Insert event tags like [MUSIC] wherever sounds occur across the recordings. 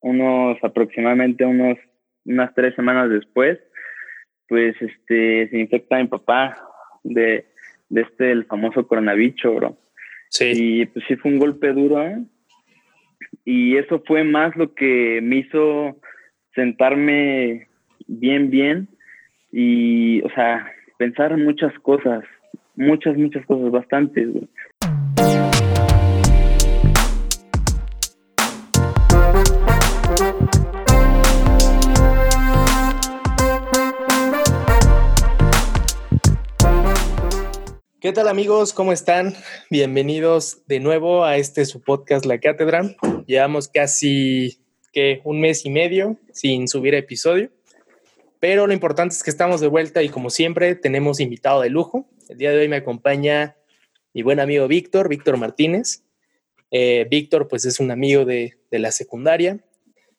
unos aproximadamente unos unas tres semanas después, pues este se infecta mi papá de, de este el famoso coronavirus, bro. Sí. Y pues sí fue un golpe duro. ¿eh? Y eso fue más lo que me hizo sentarme bien, bien y, o sea, pensar muchas cosas, muchas, muchas cosas, bastantes. güey. ¿Qué tal amigos? ¿Cómo están? Bienvenidos de nuevo a este su podcast La Cátedra. Llevamos casi que un mes y medio sin subir episodio, pero lo importante es que estamos de vuelta y como siempre tenemos invitado de lujo. El día de hoy me acompaña mi buen amigo Víctor, Víctor Martínez. Eh, Víctor pues es un amigo de, de la secundaria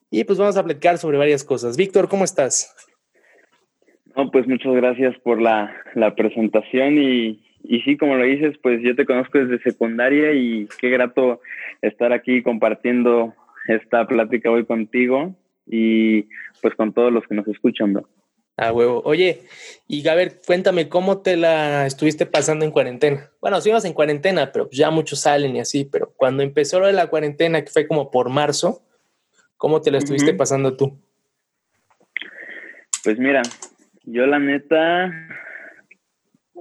y pues vamos a platicar sobre varias cosas. Víctor, ¿cómo estás? No, pues muchas gracias por la, la presentación y, y sí, como lo dices, pues yo te conozco desde secundaria y qué grato estar aquí compartiendo esta plática hoy contigo y pues con todos los que nos escuchan, bro. Ah, huevo. Oye, y a ver, cuéntame cómo te la estuviste pasando en cuarentena. Bueno, seguimos en cuarentena, pero ya muchos salen y así, pero cuando empezó lo de la cuarentena, que fue como por marzo, ¿cómo te la estuviste pasando tú? Pues mira, yo la neta,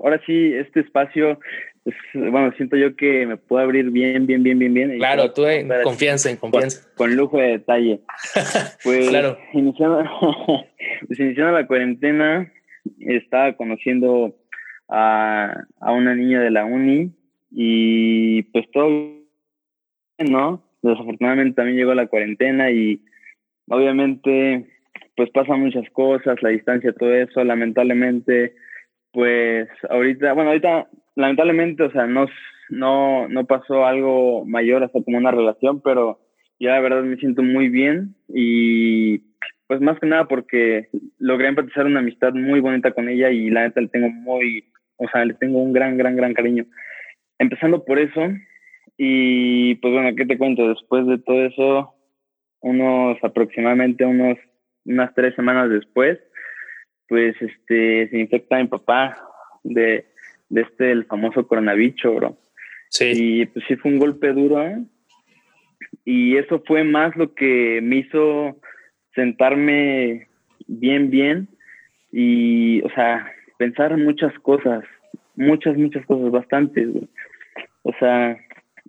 ahora sí, este espacio, es- bueno, siento yo que me puedo abrir bien, bien, bien, bien, bien. Claro, tú en contar confianza, en con, confianza. con lujo de detalle. [LAUGHS] Pues Claro. iniciando, [LAUGHS] pues iniciando la cuarentena, estaba conociendo a, a una niña de la uni y pues todo bien, ¿no? Desafortunadamente también llegó la cuarentena y obviamente pues pasan muchas cosas, la distancia, todo eso, lamentablemente pues ahorita, bueno, ahorita lamentablemente, o sea, no, no, no pasó algo mayor hasta como una relación, pero yo la verdad me siento muy bien y pues más que nada porque logré empatizar una amistad muy bonita con ella y la neta le tengo muy, o sea, le tengo un gran, gran, gran cariño. Empezando por eso y pues bueno, ¿qué te cuento? Después de todo eso, unos aproximadamente unos, unas tres semanas después, pues este se infecta mi papá de, de este el famoso coronavirus, bro. Sí, Y pues sí fue un golpe duro. ¿eh? Y eso fue más lo que me hizo sentarme bien, bien. Y, o sea, pensar muchas cosas, muchas, muchas cosas, bastantes. güey. O sea,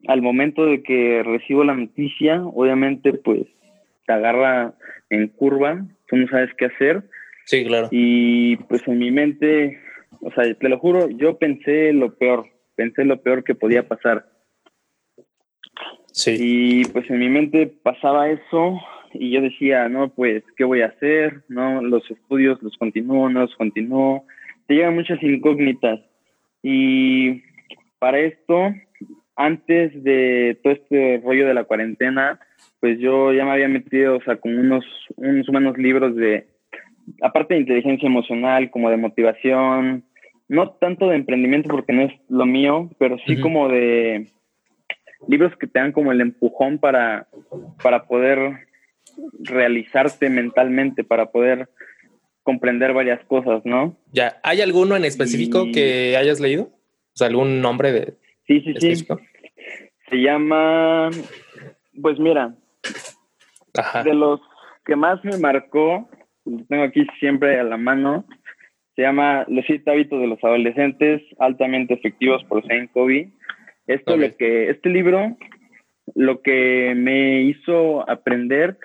al momento de que recibo la noticia, obviamente, pues te agarra en curva, tú no sabes qué hacer. Sí, claro. Y pues en mi mente, o sea, te lo juro, yo pensé lo peor, pensé lo peor que podía pasar. Sí, Y pues en mi mente pasaba eso y yo decía, no, pues, ¿qué voy a hacer? No, los estudios los continúo, no los continúo. Te llegan muchas incógnitas. Y para esto, antes de todo este rollo de la cuarentena, pues yo ya me había metido, o sea, con unos, unos buenos libros de, aparte de inteligencia emocional, como de motivación, no tanto de emprendimiento porque no es lo mío, pero sí como de libros que te dan como el empujón para, para poder realizarte mentalmente, para poder comprender varias cosas, ¿no? ya. ¿Hay alguno en específico Y- que hayas leído? O sea, algún nombre de Sí, sí, sí. Se llama, pues mira, Ajá. de los que más me marcó, lo tengo aquí siempre a la mano, se llama Los siete hábitos de los adolescentes altamente efectivos por Zane Covey. Esto lo que, este libro, lo que me hizo aprender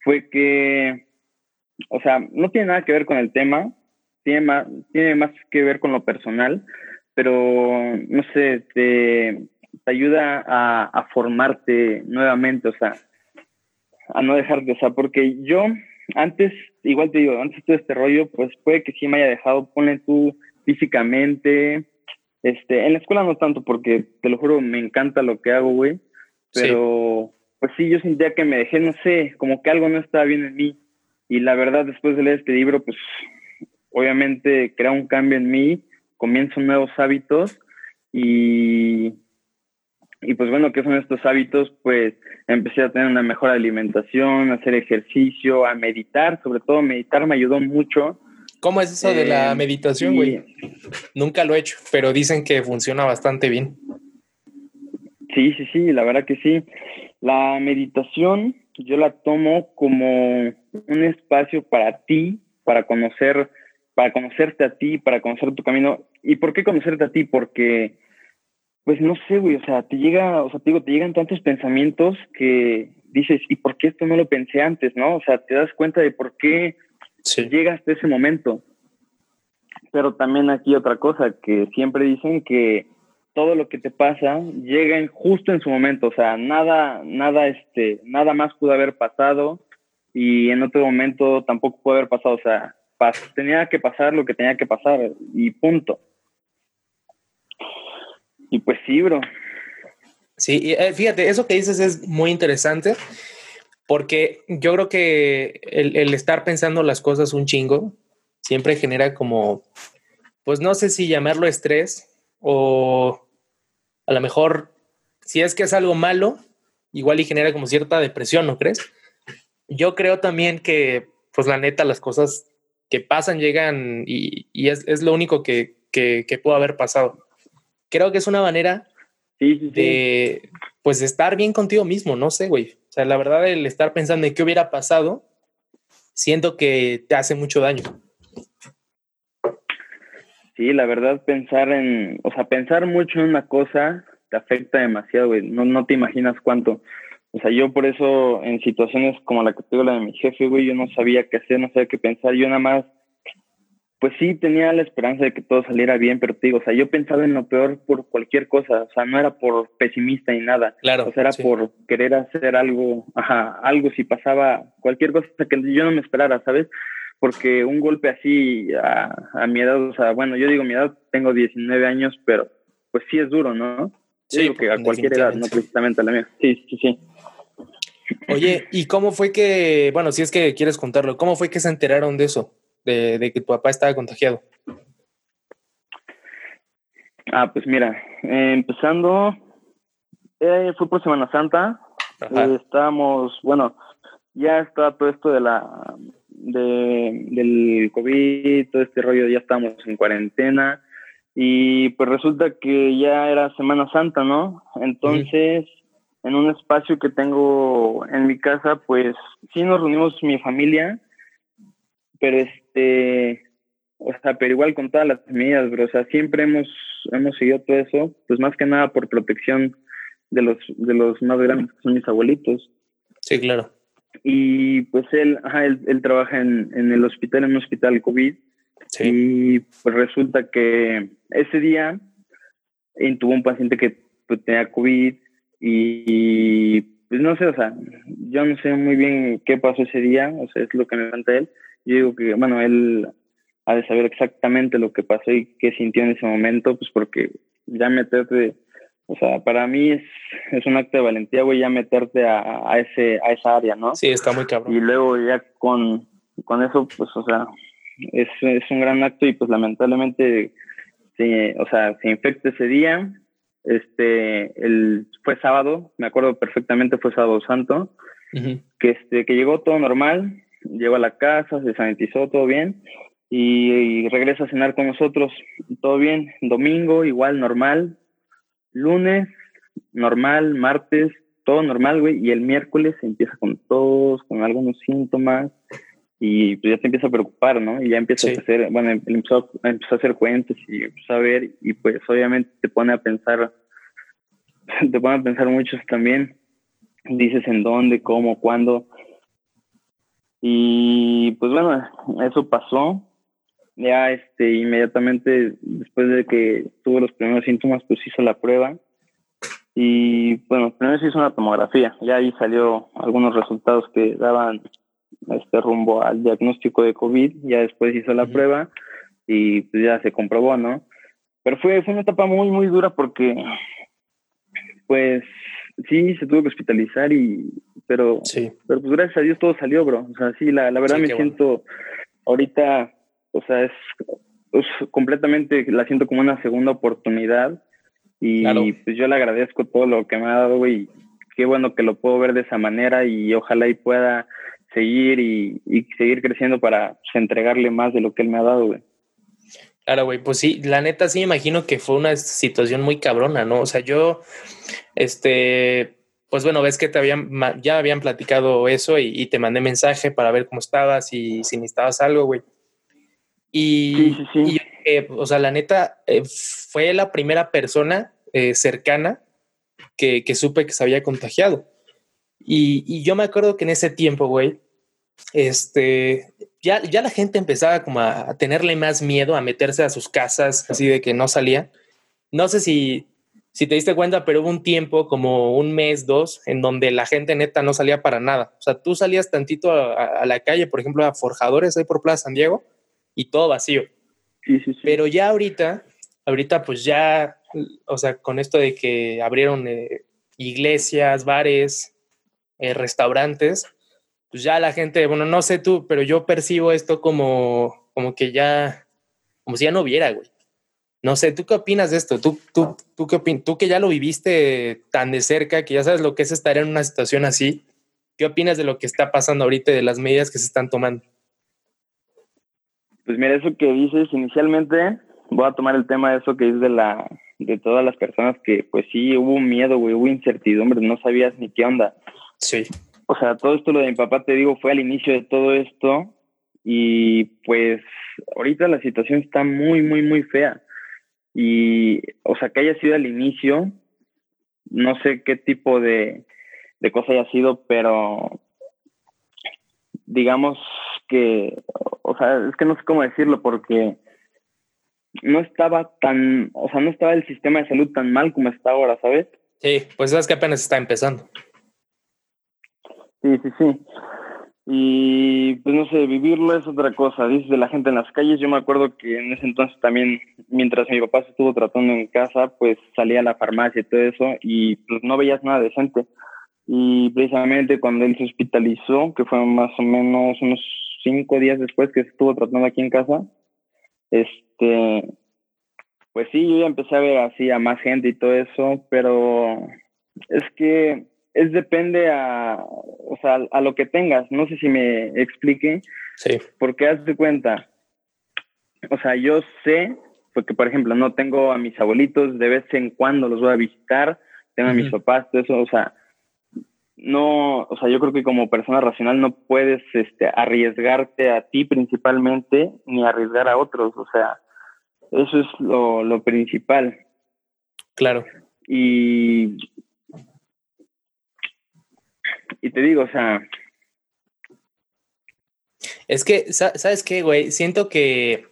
fue que, o sea, no tiene nada que ver con el tema, tiene más, tiene más que ver con lo personal, pero no sé, te, te ayuda a, a formarte nuevamente, o sea, a no dejarte, o sea, porque yo antes, igual te digo, antes de todo este rollo, pues puede que sí me haya dejado, ponle tú físicamente, este, en la escuela no tanto, porque te lo juro, me encanta lo que hago, güey, pero pues sí, yo sentía que me dejé, no sé, como que algo no estaba bien en mí, y la verdad, después de leer este libro, pues obviamente crea un cambio en mí, comienzo nuevos hábitos, y Y pues bueno, ¿qué son estos hábitos? Pues empecé a tener una mejor alimentación, a hacer ejercicio, a meditar, sobre todo meditar me ayudó mucho. ¿Cómo es eso de la Eh, meditación, y- güey? Nunca lo he hecho, pero dicen que funciona bastante bien. Sí, sí, sí, la verdad que sí. La meditación yo la tomo como un espacio para ti, para conocer, para conocerte a ti, para conocer tu camino. ¿Y por qué conocerte a ti? Porque, pues no sé, güey, o sea, te llega, o sea, te digo, te llegan tantos pensamientos que dices, ¿y por qué esto no lo pensé antes, no? O sea, te das cuenta de por qué Sí. llega hasta ese momento. Pero también aquí otra cosa, que siempre dicen que todo lo que te pasa llega en- justo en su momento, o sea, nada, nada, este, nada más pudo haber pasado y en otro momento tampoco pudo haber pasado, o sea, pas- tenía que pasar lo que tenía que pasar y punto. Y pues sí, bro. Sí, y, eh, fíjate, eso que dices es muy interesante porque yo creo que el, estar pensando las cosas un chingo siempre genera como, pues no sé si llamarlo estrés o a lo mejor si es que es algo malo, igual y genera como cierta depresión, ¿no crees? Yo creo también que, pues la neta, las cosas que pasan llegan y, es, lo único que, que, que pudo haber pasado. Creo que es una manera Sí, sí, sí. de pues de estar bien contigo mismo, no sé, güey. O sea, la verdad, el estar pensando en qué hubiera pasado, siento que te hace mucho daño. Sí, la verdad, pensar en, o sea, pensar mucho en una cosa te afecta demasiado, güey. No, no te imaginas cuánto. O sea, yo por eso, en situaciones como la que tuve la de mi jefe, güey, yo no sabía qué hacer, no sabía qué pensar. Yo nada más, pues sí, tenía la esperanza de que todo saliera bien, pero te digo, o sea, yo pensaba en lo peor por cualquier cosa. O sea, no era por pesimista ni nada. Claro. O sea, era sí. por querer hacer algo, ajá, algo si pasaba, cualquier cosa que yo no me esperara, ¿sabes? porque un golpe así a, a, mi edad, o sea, bueno, yo digo mi edad, tengo 19 años, pero pues sí es duro, ¿no? Sí, digo que a cualquier edad, no precisamente a la mía. Sí, sí, sí. Oye, ¿y cómo fue que, bueno, si es que quieres contarlo, cómo fue que se enteraron de eso, de, de que tu papá estaba contagiado? Ah, pues mira, eh, empezando, eh, fue por Semana Santa, eh, estábamos, bueno, ya está todo esto de la de, del COVID, todo este rollo, ya estamos en cuarentena y pues resulta que ya era Semana Santa, ¿no? Entonces, en un espacio que tengo en mi casa, pues sí nos reunimos mi familia, pero este, o sea, pero igual con todas las medidas, pero o sea, siempre hemos, hemos seguido todo eso, pues más que nada por protección de los, de los más grandes, que son mis abuelitos. Sí, claro y pues él, ajá, él, él, trabaja en, en, el hospital, en un hospital COVID, sí. y pues resulta que ese día intubó un paciente que pues, tenía COVID y, pues no sé, o sea, yo no sé muy bien qué pasó ese día, o sea, es lo que me cuenta él. Yo digo que, bueno, él ha de saber exactamente lo que pasó y qué sintió en ese momento, pues porque ya meterte o sea, para mí es, es un acto de valentía, güey, ya meterte a, a, ese, a esa área, ¿no? Sí, está muy cabrón. Y luego ya con, con eso, pues, o sea, es, es un gran acto y pues lamentablemente, se, o sea, se infecta ese día. Este, el, fue sábado, me acuerdo perfectamente, fue sábado santo, uh -huh. que, este, que llegó todo normal, llegó a la casa, se sanitizó, todo bien, y, y regresa a cenar con nosotros, todo bien. Domingo, igual, normal, lunes, normal, martes, todo normal, güey, y el miércoles empieza con tos, con algunos síntomas, y pues ya te empieza a preocupar, ¿no? Y ya empieza sí. a hacer, bueno, empezó, empezó a hacer cuentos y empezó a ver, y pues obviamente te pone a pensar, te pone a pensar muchos también, dices en dónde, cómo, cuándo, y pues bueno, eso pasó, ya este inmediatamente después de que tuvo los primeros síntomas pues hizo la prueba. Y bueno primero se hizo una tomografía. Ya ahí salió algunos resultados que daban este rumbo al diagnóstico de covid. Ya después hizo la uh -huh. prueba y pues ya se comprobó no pero fue fue una etapa muy muy dura porque pues sí se tuvo que hospitalizar y pero sí. pero pues gracias a Dios todo salió bro o sea sí la, la verdad sí, me siento bueno. ahorita o sea, es, es, completamente, la siento como una segunda oportunidad Y pues yo le agradezco todo lo que me ha dado, güey. Qué bueno que lo puedo ver de esa manera y ojalá y pueda seguir y, seguir creciendo para pues, entregarle más de lo que él me ha dado, güey. Claro, güey, pues sí, la neta sí me imagino que fue una situación muy cabrona, ¿no? O sea, yo, este, pues bueno, ves que te habían, ya habían platicado eso y, te mandé mensaje para ver cómo estabas y si necesitabas algo, güey. Y, o sea, la neta, eh, fue la primera persona eh, cercana que, que, supe que se había contagiado. Y, y, yo me acuerdo que en ese tiempo, güey, este, ya, ya la gente empezaba como a, tenerle más miedo a meterse a sus casas, así de que no salía. No sé si, si te diste cuenta, pero hubo un tiempo, como un mes, dos, en donde la gente neta no salía para nada. O sea, tú salías tantito a, la calle, por ejemplo, a Forjadores, ahí por Plaza San Diego, y todo vacío. Sí, sí, sí. Pero ya ahorita, ahorita pues ya, o sea, con esto de que abrieron eh, iglesias, bares, eh, restaurantes, pues ya la gente, bueno, no sé tú, pero yo percibo esto como, como que ya, como si ya no hubiera, güey. No sé, ¿tú qué opinas de esto? ¿Tú, tú, tú, qué opinas? tú que ya lo viviste tan de cerca, que ya sabes lo que es estar en una situación así, ¿qué opinas de lo que está pasando ahorita y de las medidas que se están tomando? Pues mira, eso que dices inicialmente, voy a tomar el tema de eso que es de la de todas las personas que pues sí hubo miedo, güey, hubo incertidumbre, no sabías ni qué onda. Sí o sea, todo esto lo de mi papá, te digo, fue al inicio de todo esto y pues ahorita la situación está muy, muy, muy fea. Y, o sea, que haya sido al inicio, no sé qué tipo de, de cosa haya sido, pero digamos que, o sea, es que no sé cómo decirlo porque no estaba tan, o sea, no estaba el sistema de salud tan mal como está ahora, ¿sabes? Sí, pues es que apenas está empezando. Sí, sí, sí. Y pues no sé, vivirlo es otra cosa. Dices de la gente en las calles. Yo me acuerdo que en ese entonces también, mientras mi papá se estuvo tratando en casa, pues salía a la farmacia y todo eso y pues no veías nada decente. Y precisamente cuando él se hospitalizó, que fue más o menos unos cinco días después que se estuvo tratando aquí en casa, este, pues sí, yo ya empecé a ver así a más gente y todo eso, pero es que es depende a, o sea, a lo que tengas. No sé si me explique. Sí. Porque haz de cuenta, o sea, yo sé, porque por ejemplo, no tengo a mis abuelitos, de vez en cuando los voy a visitar, tengo a mis papás, todo eso, o sea, no, o sea, yo creo que como persona racional no puedes este, arriesgarte a ti principalmente ni arriesgar a otros, o sea, eso es lo, lo principal. Claro. Y y te digo, o sea... Es que, ¿sabes qué, güey? Siento que,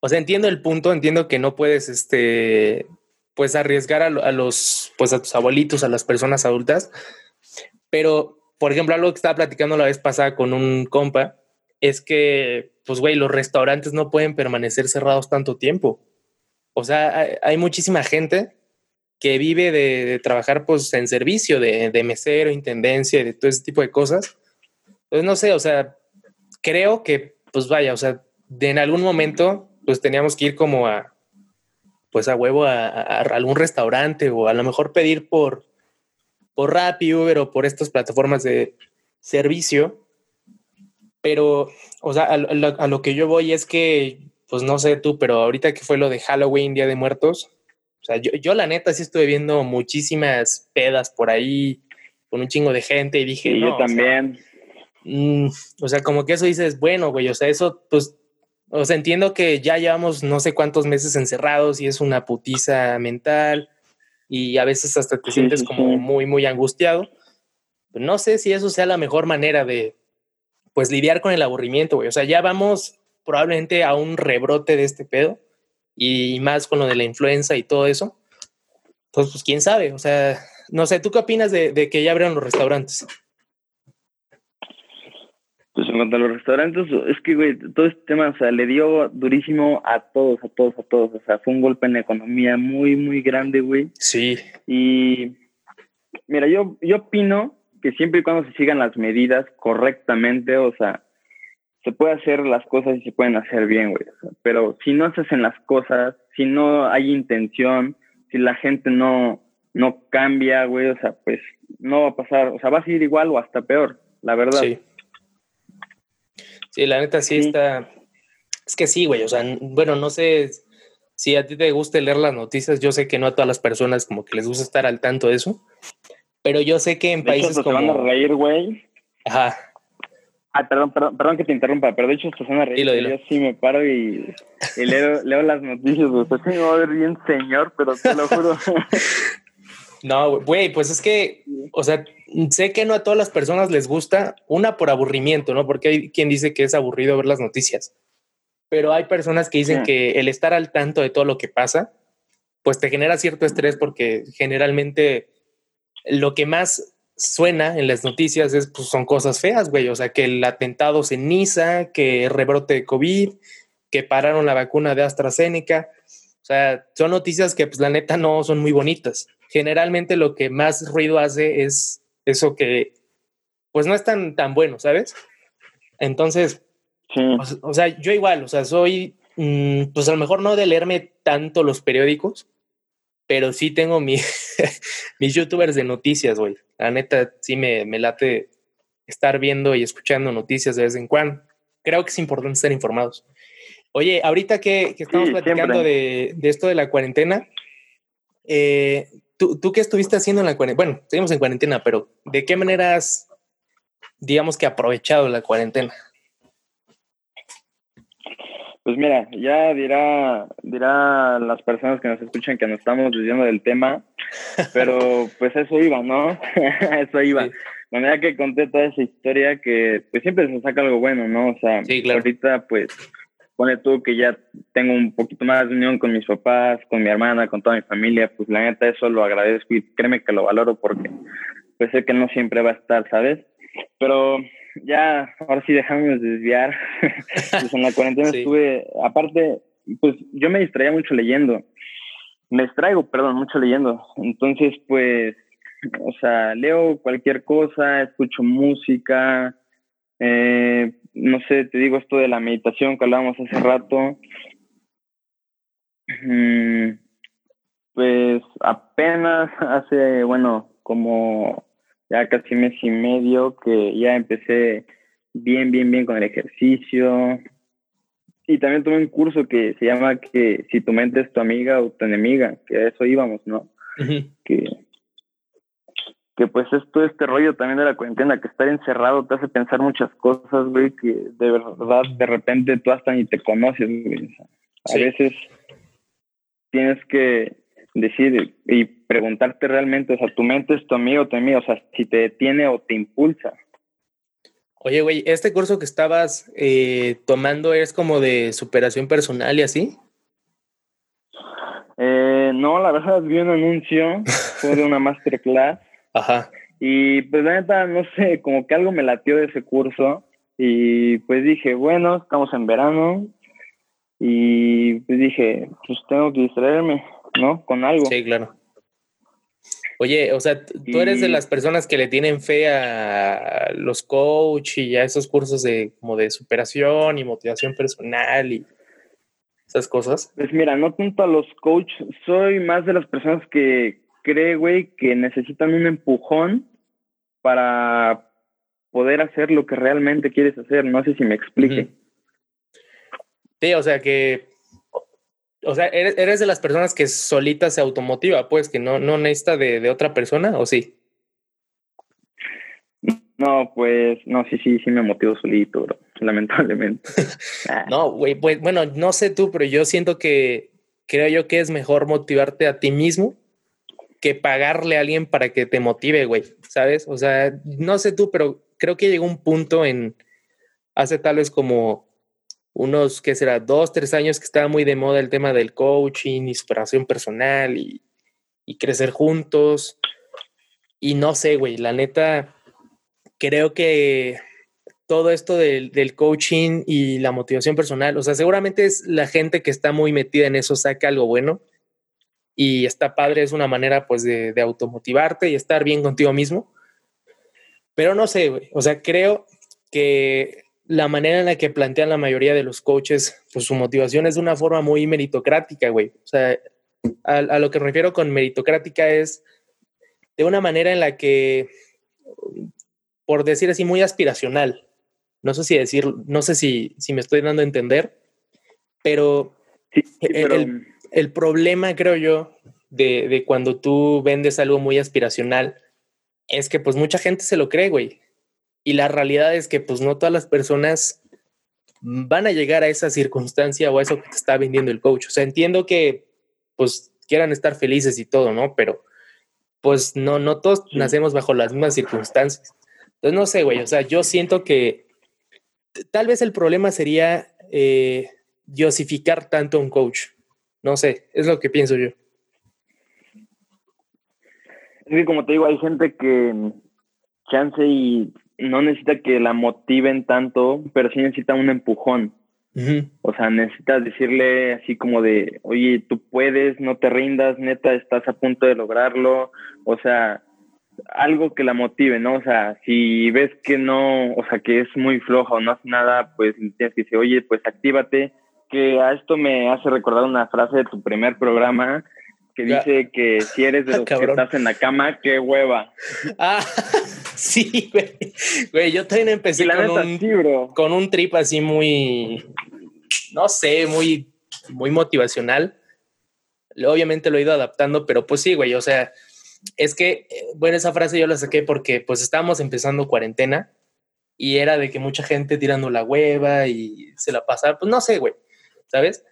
o sea, entiendo el punto, entiendo que no puedes, este, pues arriesgar a, los, pues a tus abuelitos, a las personas adultas, pero, por ejemplo, algo que estaba platicando la vez pasada con un compa, es que, pues, güey, los restaurantes no pueden permanecer cerrados tanto tiempo. O sea, hay muchísima gente que vive de, trabajar pues en servicio, de, de, mesero, intendencia, de todo ese tipo de cosas. Entonces, no sé, o sea, creo que, pues vaya, o sea, en algún momento, pues teníamos que ir como a, pues a huevo a, algún restaurante o a lo mejor pedir por, por Rappi, Uber o por estas plataformas de servicio. Pero, o sea, a, a lo que yo voy es que, pues no sé tú, pero ahorita que fue lo de Halloween, Día de Muertos, o sea, yo, yo la neta sí estuve viendo muchísimas pedas por ahí con un chingo de gente y dije, yo también. Mm, o sea, como que eso dices, bueno, güey, o sea, eso, pues, o sea, entiendo que ya llevamos no sé cuántos meses encerrados y es una putiza mental y a veces hasta te sientes como muy, muy angustiado. Pero no sé si eso sea la mejor manera de, pues, lidiar con el aburrimiento, güey. O sea, ya vamos probablemente a un rebrote de este pedo y más con lo de la influenza y todo eso. Entonces, pues quién sabe, o sea, no sé, ¿tú qué opinas de, que ya abrieron los restaurantes? Pues en cuanto a los restaurantes, es que, güey, todo este tema, o sea, le dio durísimo a todos, a todos, a todos. O sea, fue un golpe en la economía muy, muy grande, güey. Sí. Y, mira, yo, yo opino que siempre y cuando se sigan las medidas correctamente, o sea, se puede hacer las cosas y se pueden hacer bien, güey. Pero si no se hacen las cosas, si no hay intención, si la gente no, no cambia, güey, o sea, pues no va a pasar, o sea, va a seguir igual o hasta peor, la verdad. Sí. Sí, la neta sí, está. Es que sí, güey. O sea, bueno, no sé si a ti te gusta leer las noticias. Yo sé que no a todas las personas como que les gusta estar al tanto de eso. Pero yo sé que en países como. Se van a reír, güey. Ajá. Ah, perdón, perdón, perdón que te interrumpa, pero de hecho se van a reír. Dilo, dilo. Yo sí me paro y, y leo, [LAUGHS] leo, las noticias, güey. Pues sí me va a ver bien señor, pero te lo juro. [LAUGHS] No, güey, pues es que, o sea, sé que no a todas las personas les gusta, una por aburrimiento, ¿no? Porque hay quien dice que es aburrido ver las noticias, pero hay personas que dicen que el estar al tanto de todo lo que pasa, pues te genera cierto estrés porque generalmente lo que más suena en las noticias es, pues son cosas feas, güey, o sea, que el atentado ceniza, que rebrote de COVID, que pararon la vacuna de AstraZeneca, o sea, son noticias que pues la neta no son muy bonitas. Generalmente lo que más ruido hace es eso que pues no es tan, tan bueno, ¿sabes? Entonces, o, sea, yo igual, o sea, soy, mm, pues a lo mejor no de leerme tanto los periódicos, pero sí tengo mi, [LAUGHS] mis youtubers de noticias, güey. La neta, sí me, me late estar viendo y escuchando noticias de vez en cuando. Creo que es importante estar informados. Oye, ahorita que, estamos platicando de, de, esto de la cuarentena, eh, ¿Tú, qué estuviste haciendo en la cuarentena? Bueno, seguimos en cuarentena, pero ¿de qué manera has, digamos que, aprovechado la cuarentena? Pues mira, ya dirá, dirá las personas que nos escuchan que nos estamos diciendo del tema, [LAUGHS] pero pues eso iba, ¿no? [LAUGHS] eso iba. La manera que conté toda esa historia, que pues siempre se saca algo bueno, ¿no? O sea, ahorita pues pone tú que ya tengo un poquito más de unión con mis papás, con mi hermana, con toda mi familia, pues la neta eso lo agradezco y créeme que lo valoro porque pues sé que no siempre va a estar, ¿sabes? Pero ya, ahora sí dejamos desviar. [LAUGHS] pues en la cuarentena estuve, aparte, pues yo me distraía mucho leyendo. Me distraigo, perdón, mucho leyendo. Entonces, pues, o sea, leo cualquier cosa, escucho música, eh, no sé, te digo esto de la meditación que hablábamos hace rato. Mm, pues apenas hace, bueno, como ya casi mes y medio que ya empecé bien, bien, bien con el ejercicio. Y también tuve un curso que se llama que si tu mente es tu amiga o tu enemiga, que a eso íbamos, ¿no? Que que pues es todo este rollo también de la cuarentena, que estar encerrado te hace pensar muchas cosas, güey, que de verdad de repente tú hasta ni te conoces, güey. A veces tienes que decir y preguntarte realmente, o sea, tu mente es tu amigo tu amigo, o sea, si te detiene o te impulsa. Oye, güey, ¿este curso que estabas eh, tomando es como de superación personal y así? Eh, no, la verdad vi un anuncio, fue de una [LAUGHS] masterclass Ajá. Y pues la neta, no sé, como que algo me latió de ese curso y pues dije, bueno, estamos en verano y pues dije, pues tengo que distraerme, ¿no? Con algo. Sí, claro. Oye, o sea, tú eres de las personas que le tienen fe a los coach y a esos cursos de como de superación y motivación personal y esas cosas. Pues mira, no tanto a los coach, soy más de las personas que cree, güey, que necesitan un empujón para poder hacer lo que realmente quieres hacer. No sé si me explique. Sí, o sea que, o sea, eres, de las personas que solita se automotiva, pues, que no, no necesita de, de otra persona, ¿o sí? No, pues, no, sí, sí, sí me motivo solito, bro, [LAUGHS] lamentablemente. [LAUGHS] no, güey, pues, bueno, no sé tú, pero yo siento que creo yo que es mejor motivarte a ti mismo que pagarle a alguien para que te motive, güey, ¿sabes? O sea, no sé tú, pero creo que llegó un punto en, hace tal vez como unos, ¿qué será? Dos, tres años que estaba muy de moda el tema del coaching, inspiración personal y, y crecer juntos. Y no sé, güey, la neta, creo que todo esto del, del, coaching y la motivación personal, o sea, seguramente es la gente que está muy metida en eso, saca algo bueno, y está padre, es una manera pues de, automotivarte y estar bien contigo mismo. Pero no sé, o sea, creo que la manera en la que plantean la mayoría de los coaches, pues su motivación es de una forma muy meritocrática, güey. O sea, a, a lo que me refiero con meritocrática es de una manera en la que, por decir así, muy aspiracional. No sé si decir, no sé si, si me estoy dando a entender, pero, Sí, sí, pero- el, el problema, creo yo, de, de cuando tú vendes algo muy aspiracional es que pues mucha gente se lo cree, güey. Y la realidad es que pues no todas las personas van a llegar a esa circunstancia o a eso que te está vendiendo el coach. O sea, entiendo que pues quieran estar felices y todo, ¿no? Pero pues no, no todos nacemos bajo las mismas circunstancias. Entonces, no sé, güey, o sea, yo siento que tal vez el problema sería eh, diosificar tanto a un coach. No sé, es lo que pienso yo. Es que como te digo, hay gente que mm, chance y no necesita que la motiven tanto, pero sí necesita un empujón. O sea, necesitas decirle así como de, oye, tú puedes, no te rindas, neta, estás a punto de lograrlo. O sea, algo que la motive, ¿no? O sea, si ves que no, o sea, que es muy floja o no hace nada, pues tienes que decir, oye, pues actívate. Que a esto me hace recordar una frase de tu primer programa que Ya. dice que si eres de [LAUGHS] Ah, los que cabrón. estás en la cama, qué hueva. [LAUGHS] Ah, sí, güey. Güey, yo también empecé con neta, un, sí, con un trip así muy, no sé, muy, muy motivacional. Obviamente lo he ido adaptando, pero pues sí, güey, o sea, es que, eh, bueno, esa frase yo la saqué porque pues estábamos empezando cuarentena y era de que mucha gente tirando la hueva y se la pasaba, pues no sé, güey, ¿sabes?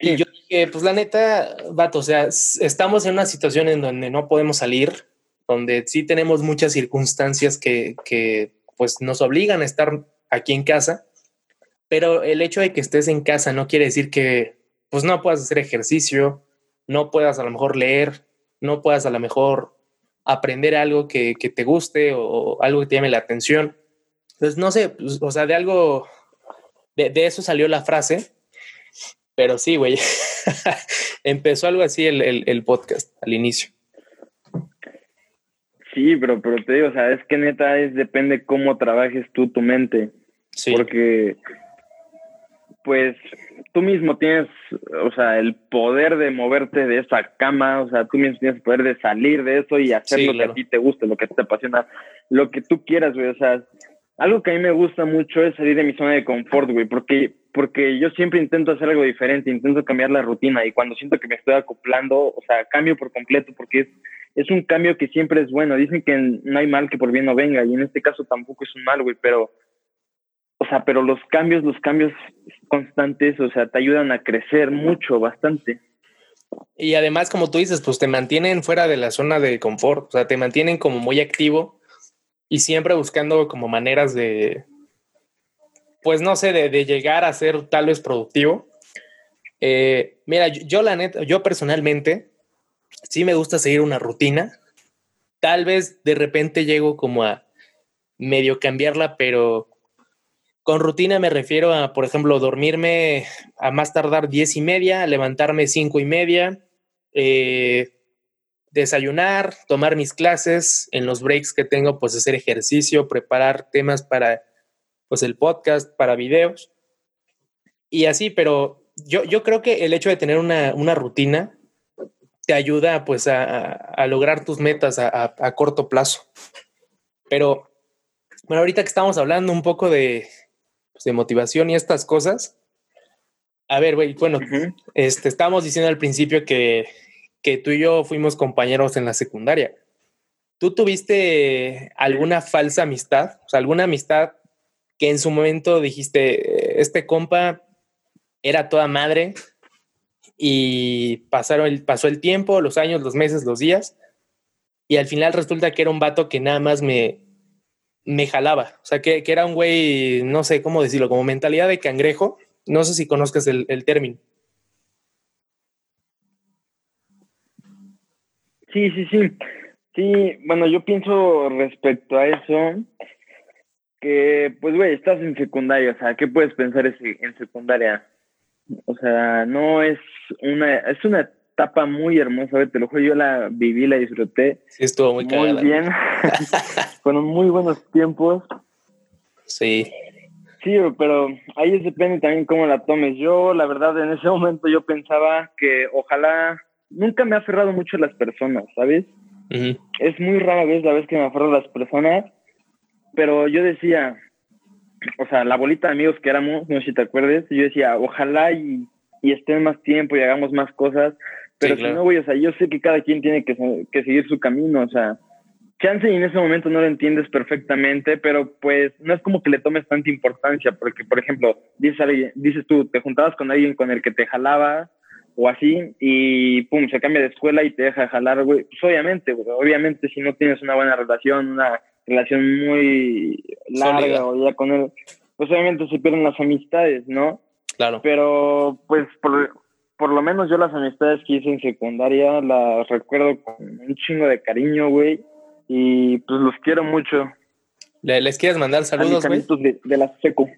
Y yo dije, pues la neta, vato, o sea, estamos en una situación en donde no podemos salir, donde sí tenemos muchas circunstancias que, que pues nos obligan a estar aquí en casa, pero el hecho de que estés en casa no quiere decir que pues no puedas hacer ejercicio, no puedas a lo mejor leer, no puedas a lo mejor aprender algo que, que te guste o, o algo que te llame la atención. Entonces, no sé, pues, o sea, de algo, de, de eso salió la frase, pero sí, güey, [LAUGHS] empezó algo así el, el, el podcast al inicio. Sí, pero, pero te digo, o sea, es que neta es depende cómo trabajes tú tu mente. Sí, Porque, pues, tú mismo tienes, o sea, el poder de moverte de esa cama, o sea, tú mismo tienes el poder de salir de eso y hacer Sí, lo claro. que a ti te guste, lo que te apasiona, lo que tú quieras, güey. O sea, algo que a mí me gusta mucho es salir de mi zona de confort, güey, porque, porque yo siempre intento hacer algo diferente, intento cambiar la rutina y cuando siento que me estoy acoplando, o sea, cambio por completo porque es, es un cambio que siempre es bueno. Dicen que no hay mal que por bien no venga y en este caso tampoco es un mal, güey, pero o sea, pero los cambios, los cambios constantes, o sea, te ayudan a crecer mucho, bastante. Y además, como tú dices, pues te mantienen fuera de la zona de confort, o sea, te mantienen como muy activo y siempre buscando como maneras de, pues no sé, de, llegar a ser tal vez productivo. Eh, mira, yo, yo la neta, yo personalmente, sí me gusta seguir una rutina. Tal vez de repente llego como a medio cambiarla, pero con rutina me refiero a, por ejemplo, dormirme a más tardar diez y media, levantarme cinco y media, eh, desayunar, tomar mis clases, en los breaks que tengo, pues hacer ejercicio, preparar temas para pues el podcast, para videos y así, pero yo, yo creo que el hecho de tener una, una rutina te ayuda pues a, a- a lograr tus metas a, a- corto plazo. Pero bueno, ahorita que estamos hablando un poco de, pues, de motivación y estas cosas, a ver, güey, bueno, este, estábamos diciendo al principio que, que tú y yo fuimos compañeros en la secundaria. ¿Tú tuviste alguna falsa amistad? Alguna amistad que en su momento dijiste, "Eh, este compa era toda madre y pasaron el, pasó el tiempo, los años, los meses, los días, y al final resulta que era un vato que nada más me, me jalaba. O sea, que, que era un güey, no sé cómo decirlo, como mentalidad de cangrejo. No sé si conozcas el término. Sí, sí, sí. Sí, bueno, yo pienso respecto a eso que, pues, güey, estás en secundaria, o sea, ¿qué puedes pensar en secundaria? O sea, no es una, es una etapa muy hermosa, güey, te lo juro, yo la viví, la disfruté Sí, estuvo muy, muy, cagada. bien. Fueron [LAUGHS] muy buenos tiempos. Sí. Sí, pero ahí depende también cómo la tomes. Yo, la verdad, en ese momento yo pensaba que ojalá, nunca me ha aferrado mucho a las personas, ¿sabes? Es muy rara vez la vez que me aferro a las personas, pero yo decía, o sea, la bolita de amigos que éramos, no sé si te acuerdes, yo decía, ojalá y, y estén más tiempo y hagamos más cosas, pero si no, güey, o sea, yo sé que cada quien tiene que, que seguir su camino, o sea, chance y en ese momento no lo entiendes perfectamente, pero pues no es como que le tomes tanta importancia, porque por ejemplo, dices, dices tú, te juntabas con alguien con el que te jalaba o así y pum, se cambia de escuela y te deja jalar, güey. Pues obviamente, güey, obviamente si no tienes una buena relación, una relación muy larga o ya con él, pues obviamente se pierden las amistades, ¿no? Claro. Pero pues por, por lo menos yo las amistades que hice en secundaria las recuerdo con un chingo de cariño, güey y pues los quiero mucho. ¿Les quieres mandar saludos, güey? De, de, la seco.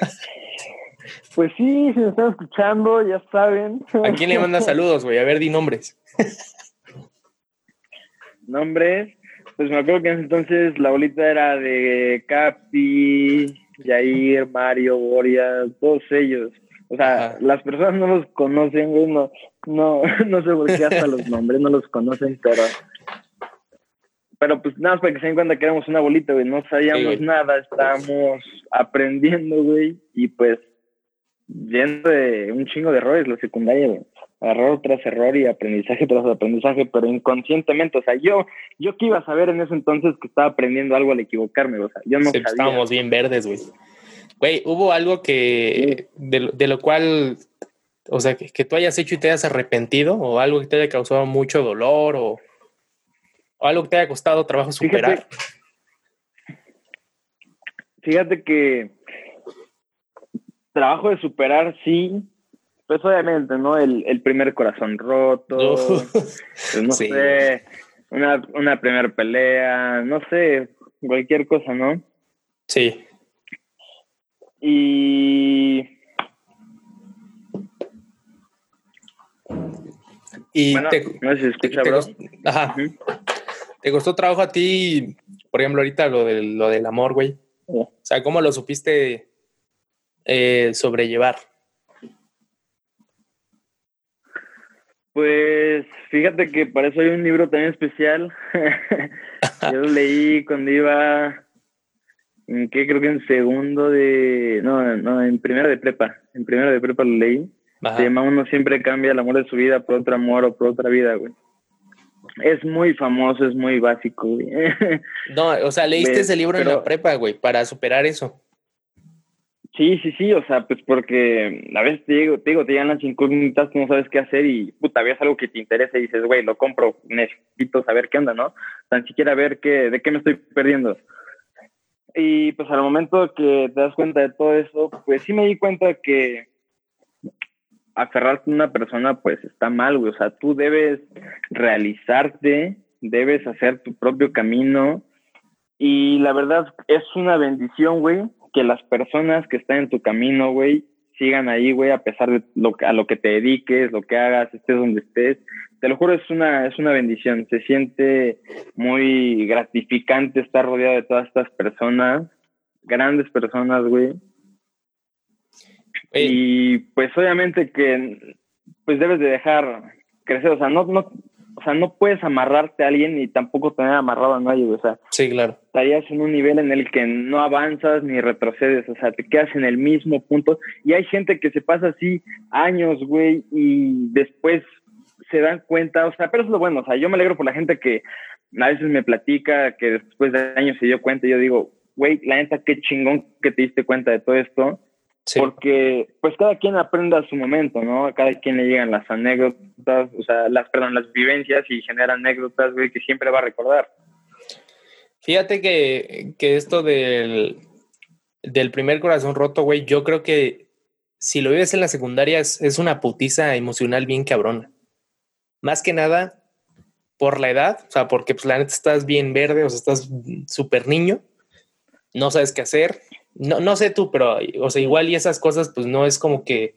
[LAUGHS] pues sí, si me están escuchando, ya saben. ¿A quién le mandas saludos, güey? A ver, di nombres. nombres, pues me acuerdo que en ese entonces la bolita era de Capi, Jair, Mario, Boria, todos ellos. O sea, las personas no los conocen, güey, no, no, [LAUGHS] no sé por qué hasta los nombres no los conocen, pero pero pues nada más para que se den cuenta que éramos una bolita, güey, no sabíamos nada, estábamos aprendiendo, güey, y pues viendo de un chingo de errores la secundaria, güey. Error tras error y aprendizaje tras aprendizaje, pero inconscientemente, o sea, yo, yo que iba a saber en ese entonces que estaba aprendiendo algo al equivocarme, o sea, yo no pues, sabía. Estábamos bien verdes, güey. Güey, hubo algo que, de, de, lo cual, o sea, que, que tú hayas hecho y te hayas arrepentido, o algo que te haya causado mucho dolor, o, o algo que te haya costado trabajo superar? Fíjate, que trabajo de superar, sí, pues obviamente, ¿no? El, el primer corazón roto, pues, no [LAUGHS] sé, una, una primera pelea, no sé, cualquier cosa, ¿no? Sí. Y... Y bueno, te, no sé si escucha, bro. Ajá. ¿Te costó trabajo a ti, por ejemplo, ahorita lo del, lo del amor, güey? O sea, ¿cómo lo supiste eh, sobrellevar? Pues fíjate que para eso hay un libro también especial. [LAUGHS] Yo lo leí cuando iba, en qué creo que en segundo de, no, no, en primero de prepa. En primero de prepa lo leí. Se llama Uno siempre cambia el amor de su vida por otro amor o por otra vida, güey es muy famoso, es muy básico, güey. [LAUGHS] No, o sea, leíste ese libro en la prepa, güey, para superar eso. Sí, sí, sí, o sea, pues porque a veces te digo, te digo, te llegan las incógnitas, no sabes qué hacer y puta, ves algo que te interesa y dices, güey, lo compro, necesito saber qué onda, ¿no? Tan siquiera ver qué, de qué me estoy perdiendo. Y pues al momento que te das cuenta de todo eso, pues sí me di cuenta que aferrarte a una persona, pues está mal, güey. O sea, tú debes realizarte, debes hacer tu propio camino. Y la verdad es una bendición, güey, que las personas que están en tu camino, güey, sigan ahí, güey, a pesar de lo, a lo que te dediques, lo que hagas, estés donde estés. Te lo juro, es una, es una bendición. Se siente muy gratificante estar rodeado de todas estas personas, grandes personas, güey y pues obviamente que pues debes de dejar crecer, o sea, no, no, o sea, no puedes amarrarte a alguien ni tampoco tener amarrado a nadie, o sea, sí, claro. estarías en un nivel en el que no avanzas ni retrocedes, o sea, te quedas en el mismo punto y hay gente que se pasa así años, güey, y después se dan cuenta, o sea, pero es lo bueno, o sea, yo me alegro por la gente que a veces me platica que después de años se dio cuenta y yo digo, güey, la neta, qué chingón que te diste cuenta de todo esto porque pues cada quien aprende a su momento, ¿no? A cada quien le llegan las anécdotas, o sea, las, perdón, las vivencias y genera anécdotas, güey, que siempre va a recordar. Fíjate que, que esto del, del primer corazón roto, güey, yo creo que si lo vives en la secundaria es, es una putiza emocional bien cabrona. Más que nada por la edad, o sea, porque pues la neta estás bien verde, o sea, estás súper niño, no sabes qué hacer, no, no sé tú, pero, o sea, igual y esas cosas, pues no es como que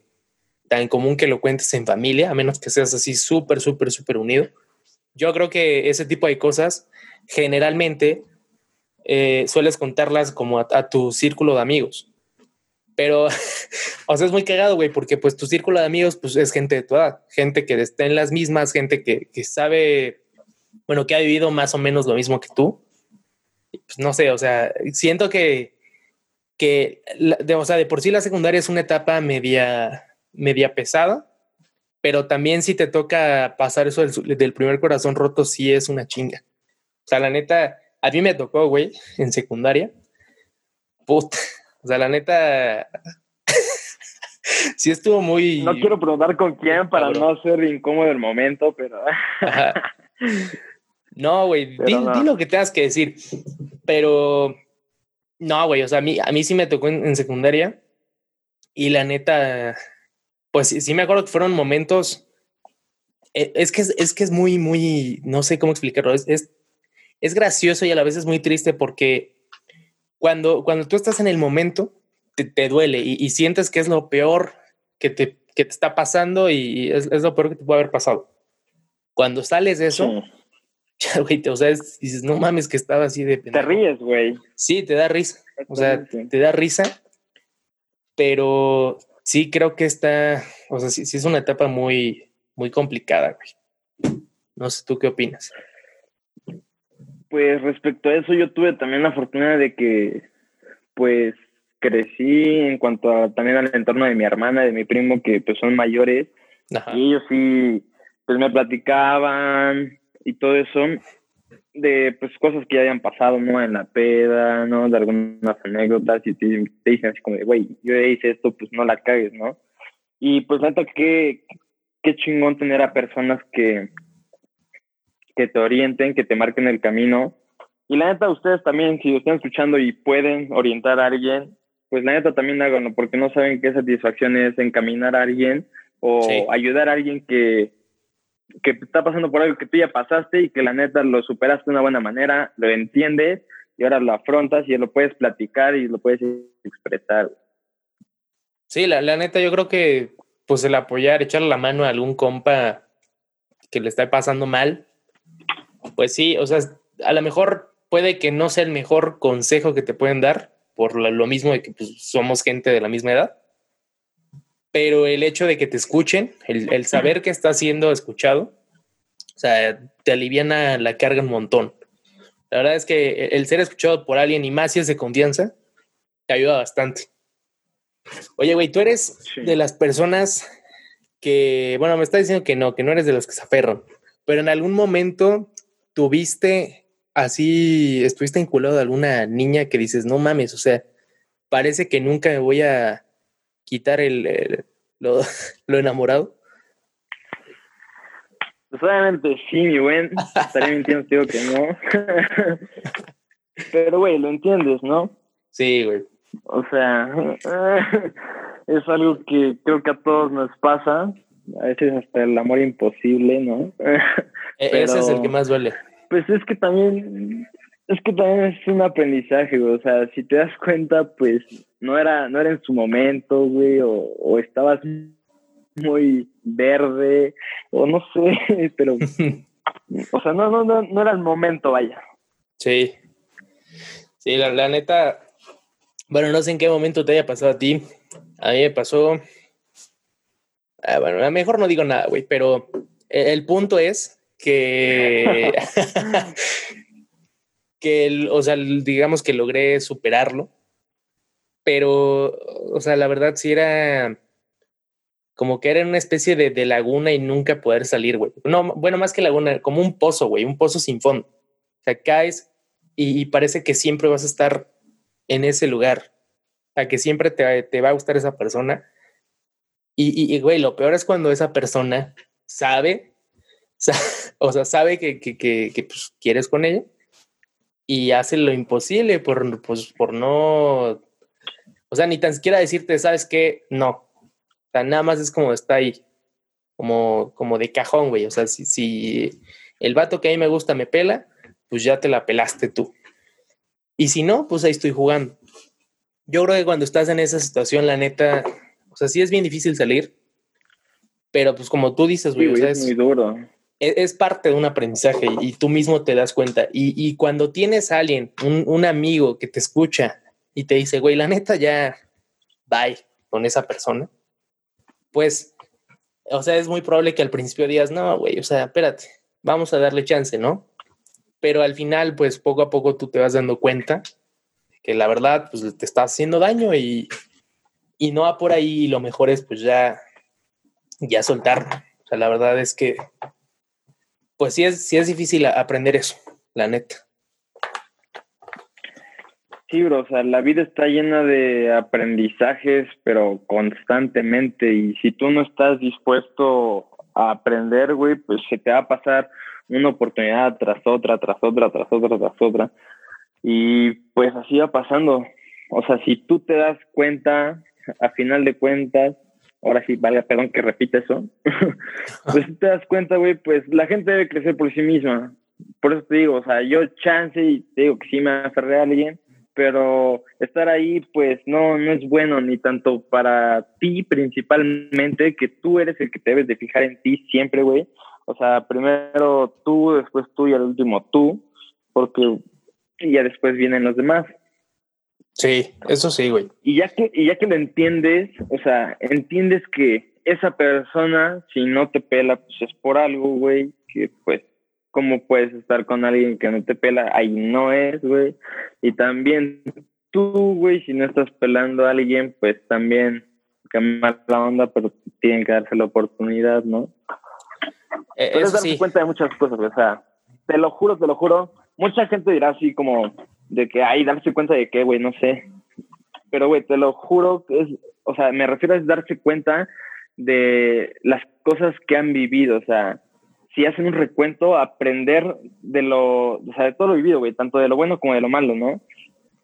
tan común que lo cuentes en familia, a menos que seas así súper, súper, súper unido. Yo creo que ese tipo de cosas generalmente eh, sueles contarlas como a, tu círculo de amigos. Pero, [LAUGHS] o sea, es muy cagado, güey, porque pues tu círculo de amigos, pues es gente de tu edad, gente que está en las mismas, gente que, que sabe, bueno, que ha vivido más o menos lo mismo que tú. Pues no sé, o sea, siento que, que, de, o sea, de por sí la secundaria es una etapa media, media pesada, pero también si te toca pasar eso del, del primer corazón roto, sí es una chinga. O sea, la neta, a mí me tocó, güey, en secundaria. Puta. O sea, la neta. [LAUGHS] sí estuvo muy. No quiero preguntar con quién para no ser incómodo el momento, pero. [LAUGHS] no, güey, di, lo que tengas que decir. Pero. No, güey, o sea, a mí, a mí sí me tocó en, secundaria. Y la neta. Pues sí, me acuerdo que fueron momentos. E, es que es, que es muy, muy. No sé cómo explicarlo. Es, es, es gracioso y a la vez es muy triste porque cuando, cuando tú estás en el momento, te, duele y, sientes que es lo peor que te, que te está pasando y es, es, lo peor que te puede haber pasado. Cuando sales de eso, ya, [LAUGHS] güey, o sea, dices, no mames, que estaba así de... Te ríes, güey. Sí, te da risa. O sea, te da risa, pero sí creo que está, o sea, sí, sí es una etapa muy, muy complicada, güey. No sé, ¿tú qué opinas? Pues respecto a eso, yo tuve también la fortuna de que, pues, crecí en cuanto a también al entorno de mi hermana, de mi primo, que pues son mayores, y ellos sí, pues me platicaban y todo eso de pues cosas que ya hayan pasado, ¿no? En la peda, ¿no? De algunas anécdotas y te, dicen así como de, güey, yo hice esto, pues no la cagues, ¿no? Y pues neta, qué, qué chingón tener a personas que, que te orienten, que te marquen el camino. Y la neta, ustedes también, si lo están escuchando y pueden orientar a alguien, pues la neta también háganlo, porque no saben qué satisfacción es encaminar a alguien o ayudar a alguien que, que está pasando por algo que tú ya pasaste y que la neta lo superaste de una buena manera, lo entiendes y ahora lo afrontas y lo puedes platicar y lo puedes expresar. Sí, la, la neta, yo creo que pues el apoyar, echarle la mano a algún compa que le está pasando mal, pues sí, o sea, a lo mejor puede que no sea el mejor consejo que te pueden dar, por lo mismo de que pues, somos gente de la misma edad, pero el hecho de que te escuchen, el, saber que estás siendo escuchado, o sea, te aliviana la carga un montón. La verdad es que el ser escuchado por alguien y más si es de confianza, te ayuda bastante. Oye, güey, tú eres de las personas que, bueno, me está diciendo que no, que no eres de los que se aferran, pero en algún momento tuviste así, estuviste enculado de alguna niña que dices, no mames, o sea, parece que nunca me voy a quitar el, [LAUGHS] lo, enamorado? Pues obviamente sí, mi buen. Estaría mintiendo, digo que no. [LAUGHS] Pero, güey, lo entiendes, ¿no? Sí, güey. O sea, [LAUGHS] es algo que creo que a todos nos pasa. A veces hasta el amor imposible, ¿no? E-, ese es el que más duele. Pues es que también, es que también es un aprendizaje, güey. O sea, si te das cuenta, pues no era, no era en su momento, güey, o, estabas muy verde, o no sé, [LAUGHS] pero, [LAUGHS] o sea, no, no, no, no era el momento, vaya. Sí. Sí, la, la neta, bueno, no sé en qué momento te haya pasado a ti. A mí me pasó. Ah, bueno, a lo mejor no digo nada, güey, pero el punto es que, [LAUGHS] que o sea, digamos que logré superarlo, pero, o sea, la verdad sí era como que era una especie de, laguna y nunca poder salir, güey. No, bueno, más que laguna, como un pozo, güey, un pozo sin fondo. O sea, caes y, parece que siempre vas a estar en ese lugar. Sea, que siempre te, te va a gustar esa persona. Y, y, güey, lo peor es cuando esa persona sabe [LAUGHS] o sea, sabe que, que, que, pues, quieres con ella y hace lo imposible por, pues, por no, o sea, ni tan siquiera decirte, ¿sabes qué? No. O sea, nada más es como está ahí, como, como de cajón, güey. O sea, si, si el vato que a mí me gusta me pela, pues ya te la pelaste tú. Y si no, pues ahí estoy jugando. Yo creo que cuando estás en esa situación, la neta, o sea, sí es bien difícil salir, pero pues como tú dices, güey, o sea, es muy duro. E-, es parte de un aprendizaje y tú mismo te das cuenta. Y, cuando tienes a alguien, un, amigo que te escucha y te dice, güey, la neta ya, bye con esa persona, pues, o sea, es muy probable que al principio digas, no, güey, o sea, espérate, vamos a darle chance, ¿no? Pero al final, pues poco a poco tú te vas dando cuenta que la verdad, pues te está haciendo daño y, y no va por ahí. lo mejor es, pues ya, ya soltarlo. O sea, la verdad es que, pues sí es, sí es difícil aprender eso, la neta. Sí, bro, o sea, la vida está llena de aprendizajes, pero constantemente. Y si tú no estás dispuesto a aprender, güey, pues se te va a pasar una oportunidad tras otra, tras otra, tras otra, tras otra. Y pues así va pasando. O sea, si tú te das cuenta, a final de cuentas, ahora sí, valga, perdón que repite eso, [LAUGHS] pues te das cuenta, güey, pues la gente debe crecer por sí misma. Por eso te digo, o sea, yo chance y te digo que sí me aferré a alguien, pero estar ahí pues no, no es bueno ni tanto para ti principalmente, que tú eres el que te debes de fijar en ti siempre, güey. O sea, primero tú, después tú y al último tú, porque ya después vienen los demás. Sí, eso sí, güey. Y ya que, y ya que lo entiendes, o sea, entiendes que esa persona, si no te pela, pues es por algo, güey, que pues cómo puedes estar con alguien que no te pela, ahí no es, güey. Y también tú, güey, si no estás pelando a alguien, pues también cambiar la onda, pero tienen que darse la oportunidad, ¿no? Eh, Puedes darse cuenta de muchas cosas, o sea, te lo juro, te lo juro. Mucha gente dirá así como de que, ay, darse cuenta de qué, güey, no sé. Pero, güey, te lo juro que es, o sea, me refiero a darse cuenta de las cosas que han vivido, o sea, si hacen un recuento, aprender de lo, o sea, de todo lo vivido, güey, tanto de lo bueno como de lo malo, ¿no?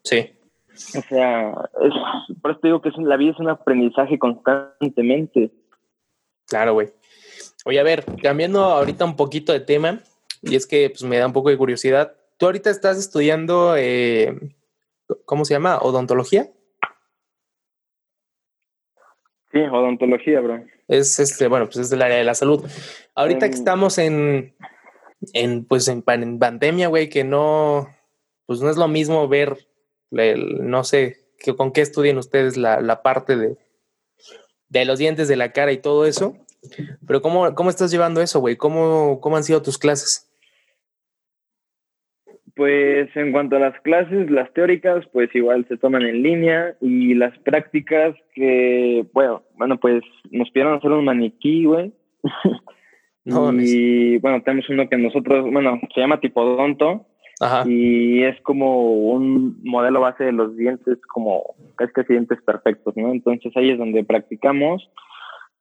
Sí. O sea, es, por eso te digo que es, la vida es un aprendizaje constantemente. Claro, güey. Oye, a ver, cambiando ahorita un poquito de tema, y es que pues, me da un poco de curiosidad. Tú ahorita estás estudiando, eh, ¿cómo se llama? ¿Odontología? Sí, odontología, bro. Es este, bueno, pues es del área de la salud. Ahorita que estamos en, en pues en, pandemia, güey, que no, pues no es lo mismo ver, no sé, que, con qué estudian ustedes la, la parte de, de los dientes de la cara y todo eso. Pero ¿cómo, cómo estás llevando eso, güey? ¿Cómo, ¿Cómo han sido tus clases? Pues en cuanto a las clases, las teóricas, pues igual se toman en línea y las prácticas que, bueno, bueno, pues nos pidieron hacer un maniquí, güey. [LAUGHS] No, y bueno, tenemos uno que nosotros, bueno, se llama tipodonto Ajá. y es como un modelo base de los dientes, como casi casi dientes perfectos, ¿no? Entonces ahí es donde practicamos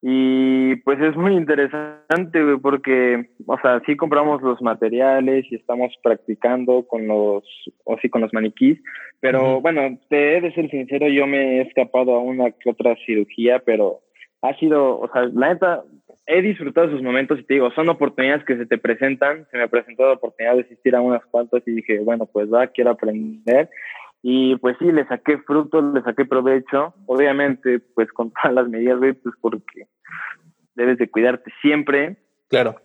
y pues es muy interesante, güey, porque, o sea, sí compramos los materiales y estamos practicando con los, o sí, con los maniquís, pero bueno, te he de ser sincero, yo me he escapado a una que otra cirugía, pero ha sido, o sea, la neta, he disfrutado esos momentos y te digo, son oportunidades que se te presentan, se me presentó la oportunidad de asistir a unas cuantas y dije, bueno, pues va, quiero aprender y pues sí, le saqué fruto, le saqué provecho. Obviamente, pues con [LAUGHS] todas las medidas, güey, pues porque debes de cuidarte siempre. Claro.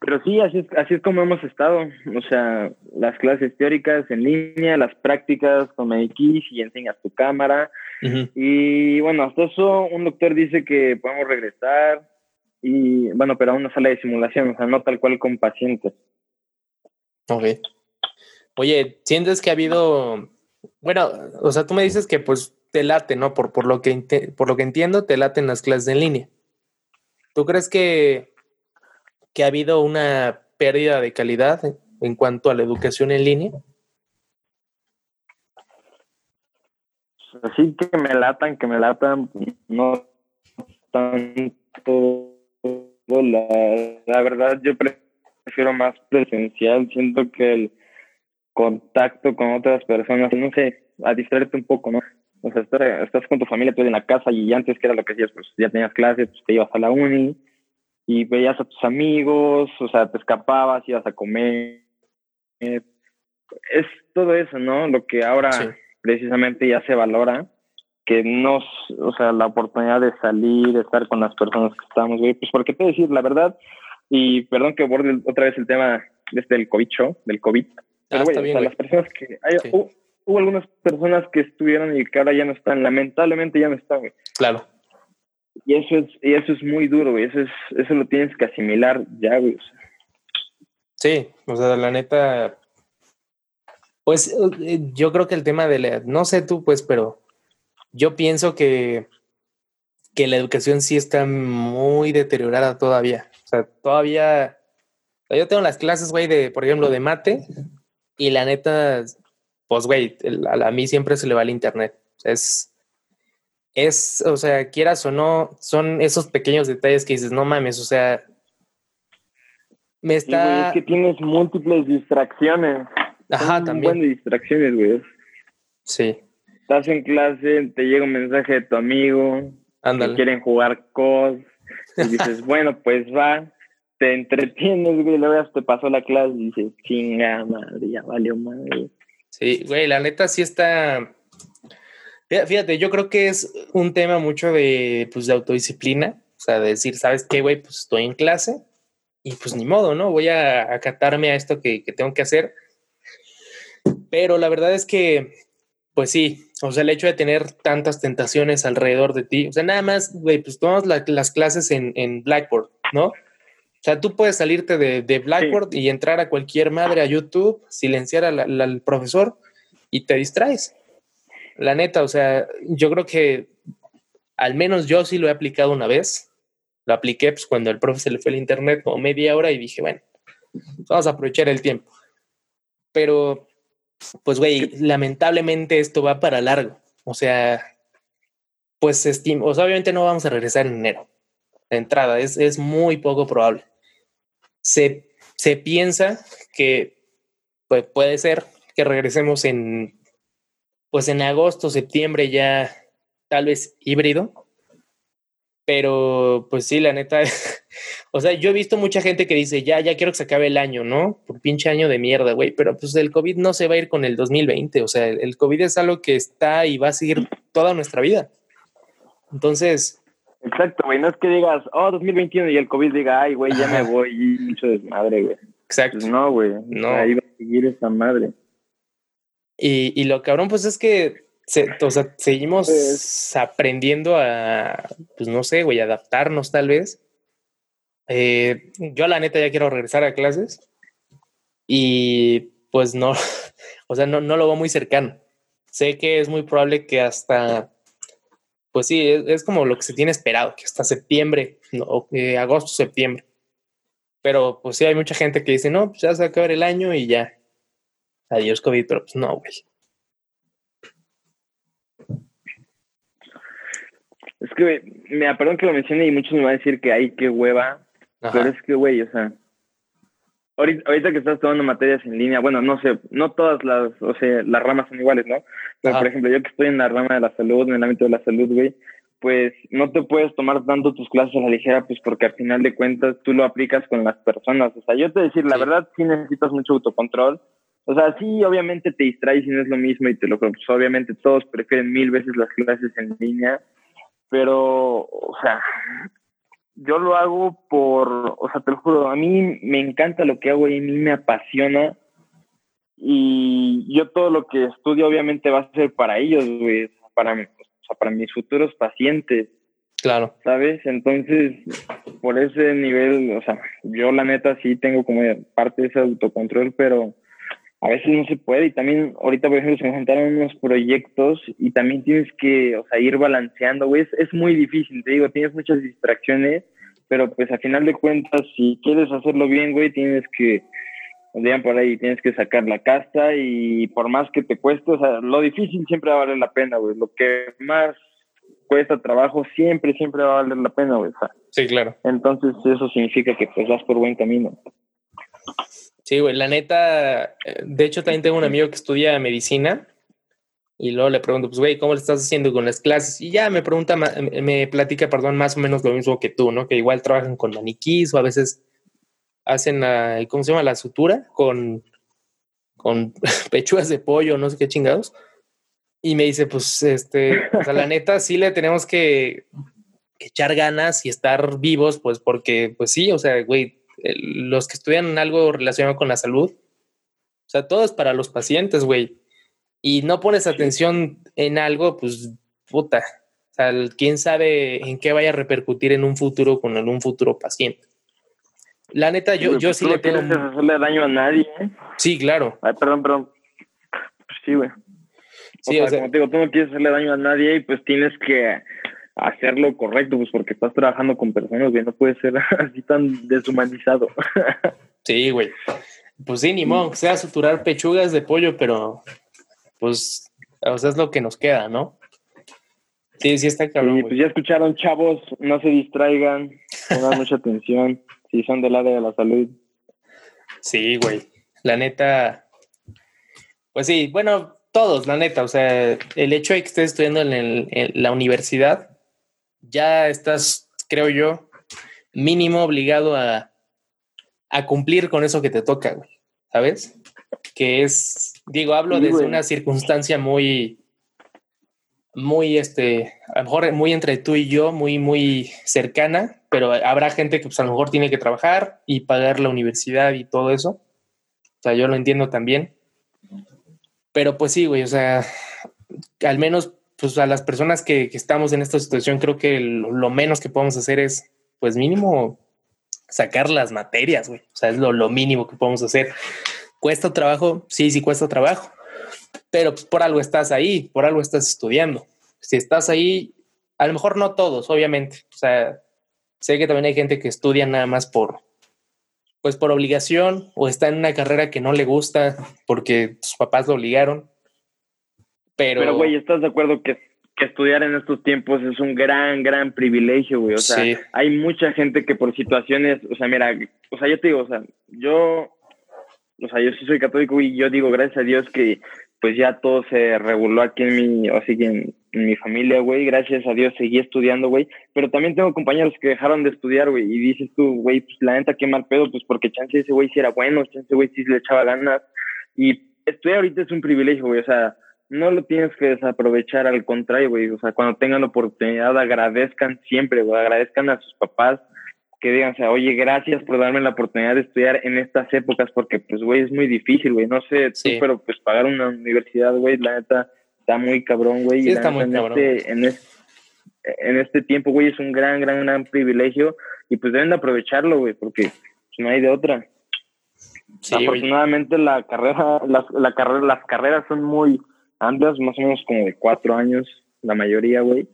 Pero sí, así es, así es como hemos estado. O sea, las clases teóricas en línea, las prácticas con MX y enseñas tu cámara. Y bueno, hasta eso un doctor dice que podemos regresar y bueno, pero a una sala de simulación, o sea, no tal cual con pacientes. Ok. Oye, ¿sientes que ha habido bueno, o sea, tú me dices que pues te late, ¿no? Por, por, lo, que, por lo que entiendo, te laten las clases en línea. ¿Tú crees que, que ha habido una pérdida de calidad en cuanto a la educación en línea? Así que me latan, que me latan, no tanto. La verdad, yo prefiero más presencial. Siento que el contacto con otras personas, no sé, a distraerte un poco, ¿no? O sea, estás con tu familia, tú en la casa y antes que era lo que hacías, pues ya tenías clases, pues te ibas a la uni y veías a tus amigos, o sea, te escapabas, ibas a comer. Es todo eso, ¿no? Lo que ahora precisamente ya se valora, que no, o sea, la oportunidad de salir, de estar con las personas que estamos, güey, pues porque te decir la verdad, y perdón que aborde otra vez el tema desde el COVID del COVID, pero, ah, güey, o sea, las personas que... Hay, hubo algunas personas que estuvieron y que ahora ya no están, lamentablemente ya no están, güey. Claro. Y eso es, y eso es muy duro, güey. Eso es, eso lo tienes que asimilar ya, güey. Sí, o sea, la neta. Pues eh, yo creo que el tema de la. No sé tú, pues, pero yo pienso que, que la educación sí está muy deteriorada todavía. O sea, todavía. Yo tengo las clases, güey, de, por ejemplo, de mate, y la neta, pues, güey, a, a mí siempre se le va el internet. Es, es, o sea, quieras o no, son esos pequeños detalles que dices, no mames, o sea, me está... es que tienes múltiples distracciones. Ajá, también. de distracciones, güey. Sí. Estás en clase, te llega un mensaje de tu amigo, Ándale. quieren jugar cos, y dices, [LAUGHS] bueno, pues va, te entretienes, güey, luego te pasó la clase y dices, chinga madre, ya valió madre. Sí, güey, la neta sí está Fíjate, yo creo que es un tema mucho de, pues, de autodisciplina, o sea, de decir, ¿sabes qué, güey? Pues estoy en clase y pues ni modo, ¿no? Voy a acatarme a esto que, que tengo que hacer. Pero la verdad es que, pues sí, o sea, el hecho de tener tantas tentaciones alrededor de ti, o sea, nada más, güey, pues tomamos las clases en, en, Blackboard, ¿no? O sea, tú puedes salirte de, de Blackboard y entrar a cualquier madre a YouTube, silenciar al profesor y te distraes. La neta, o sea, yo creo que al menos yo sí lo he aplicado una vez. Lo apliqué pues, cuando el profe se le fue el internet como media hora y dije, bueno, vamos a aprovechar el tiempo. Pero, pues, güey, lamentablemente esto va para largo. O sea, pues, estimo, o sea, obviamente no vamos a regresar en enero. De entrada, es, es muy poco probable. Se, se piensa que pues, puede ser que regresemos en pues en agosto, septiembre ya tal vez híbrido. Pero pues sí, la neta, [LAUGHS] o sea, yo he visto mucha gente que dice, ya, ya quiero que se acabe el año, ¿no? Por pinche año de mierda, güey. Pero pues el COVID no se va a ir con el 2020. O sea, el COVID es algo que está y va a seguir toda nuestra vida. Entonces... Exacto, güey. No es que digas, oh, 2021 y el COVID diga, ay, güey, ya me voy y mucho desmadre, güey. Exacto. Pues no, güey. No. Ahí va a seguir esa madre. Y, y lo cabrón, pues es que o sea, seguimos pues aprendiendo a, pues no sé, güey, adaptarnos tal vez. Eh, yo la neta ya quiero regresar a clases y pues no, [LAUGHS] o sea, no, no lo veo muy cercano. Sé que es muy probable que hasta, pues sí, es, como lo que se tiene esperado, que hasta septiembre, no, eh, agosto, septiembre. Pero pues sí, hay mucha gente que dice, no, pues ya se va a acabar el año y ya, adiós COVID, pero pues no, güey. Es que, me perdón que lo mencione y muchos me van a decir que hay que hueva, pero es que, güey, o sea, ahorita, que estás tomando materias en línea, bueno, no sé, no todas las, o sea, las ramas son iguales, ¿no? Pero, por ejemplo, yo que estoy en la rama de la salud, en el ámbito de la salud, güey, pues no te puedes tomar tanto tus clases a la ligera, pues porque al final de cuentas tú lo aplicas con las personas. O sea, yo te decir, la verdad sí necesitas mucho autocontrol, o sea, sí, obviamente te distraes y no es lo mismo y te lo pues obviamente todos prefieren mil veces las clases en línea, pero, o sea, yo lo hago por, o sea, te lo juro, a mí me encanta lo que hago y a mí me apasiona y yo todo lo que estudio obviamente va a ser para ellos, güey, para, o sea, para mis futuros pacientes. Claro. ¿Sabes? Entonces, por ese nivel, o sea, yo la neta sí tengo como parte de ese autocontrol, pero a veces no se puede y también ahorita por ejemplo se me juntaron unos proyectos y también tienes que o sea ir balanceando güey es, muy difícil te digo tienes muchas distracciones pero pues a final de cuentas si quieres hacerlo bien güey tienes que digan por ahí tienes que sacar la casta y por más que te cueste o sea lo difícil siempre va a valer la pena güey lo que más cuesta trabajo siempre siempre va a valer la pena güey sí claro. Entonces eso significa que pues vas por buen camino Sí, güey, la neta, eh, de hecho también tengo un amigo que estudia medicina y luego le pregunto, pues, güey, ¿cómo le estás haciendo con las clases? Y ya me pregunta, me platica, perdón, más o menos lo mismo que tú, ¿no? Que igual trabajan con maniquís o a veces hacen, la, ¿cómo se llama? La sutura con, con [LAUGHS] pechugas de pollo, no sé qué chingados. Y me dice, pues, este, o sea, la neta, sí le tenemos que, que echar ganas y estar vivos, pues, porque, pues sí, o sea, güey, los que estudian algo relacionado con la salud, o sea, todo es para los pacientes, güey. y no pones atención en algo, pues puta, o sea, quién sabe en qué vaya a repercutir en un futuro con un futuro paciente. La neta, yo, yo pues, sí le tengo. No hacerle daño a nadie. ¿eh? Sí, claro. Ay, perdón, perdón. Sí, güey. Sí, o sea, como te digo, tú no quieres hacerle daño a nadie y pues tienes que hacerlo correcto, pues porque estás trabajando con personas, güey, no puede ser [LAUGHS] así tan deshumanizado. [LAUGHS] sí, güey. Pues sí, ni modo, sea suturar pechugas de pollo, pero pues, o sea, es lo que nos queda, ¿no? Sí, sí está cabrón. pues ya escucharon, chavos, no se distraigan, pongan mucha atención [LAUGHS] si son del área de la salud. Sí, güey. La neta, pues sí, bueno, todos, la neta, o sea, el hecho de que estés estudiando en, la universidad, ya estás, creo yo, mínimo obligado a, cumplir con eso que te toca, güey, ¿sabes? Que es, digo, hablo desde una circunstancia muy, muy, este, a lo mejor muy entre tú y yo, muy, muy cercana, pero habrá gente que pues a lo mejor tiene que trabajar y pagar la universidad y todo eso. O sea, yo lo entiendo también. Pero pues sí, güey, o sea, al menos pues a las personas que, estamos en esta situación, creo que lo, menos que podemos hacer es, pues mínimo, sacar las materias, güey. O sea, es lo, mínimo que podemos hacer. ¿Cuesta trabajo? Sí, sí cuesta trabajo. Pero pues por algo estás ahí, por algo estás estudiando. Si estás ahí, a lo mejor no todos, obviamente. O sea, sé que también hay gente que estudia nada más por, pues por obligación o está en una carrera que no le gusta porque sus papás lo obligaron. Pero, pero güey, ¿estás de acuerdo que, que, estudiar en estos tiempos es un gran, gran privilegio, güey? O sea, hay mucha gente que por situaciones, o sea, mira, o sea, yo te digo, o sea, yo, o sea, yo sí soy católico y yo digo, gracias a Dios que pues ya todo se reguló aquí en mi, o así que en, mi familia, güey, gracias a Dios seguí estudiando, güey, pero también tengo compañeros que dejaron de estudiar, güey, y dices tú, güey, pues la neta, qué mal pedo, pues porque chance ese güey sí era bueno, chance güey sí le echaba ganas, y estudiar ahorita es un privilegio, güey, o sea, no lo tienes que desaprovechar, al contrario, güey, o sea, cuando tengan la oportunidad, agradezcan siempre, güey, agradezcan a sus papás, que digan, o sea, oye, gracias por darme la oportunidad de estudiar en estas épocas, porque pues, güey, es muy difícil, güey, no sé tú, pero pues pagar una universidad, güey, la neta, está muy cabrón, güey. Sí, está muy en cabrón. Este, en, en este tiempo, güey, es un gran, gran, gran privilegio y pues deben de aprovecharlo, güey, porque pues, no hay de otra. Sí, Afortunadamente la carrera, las, la carrera, las carreras son muy amplias, más o menos como de cuatro años, la mayoría, güey.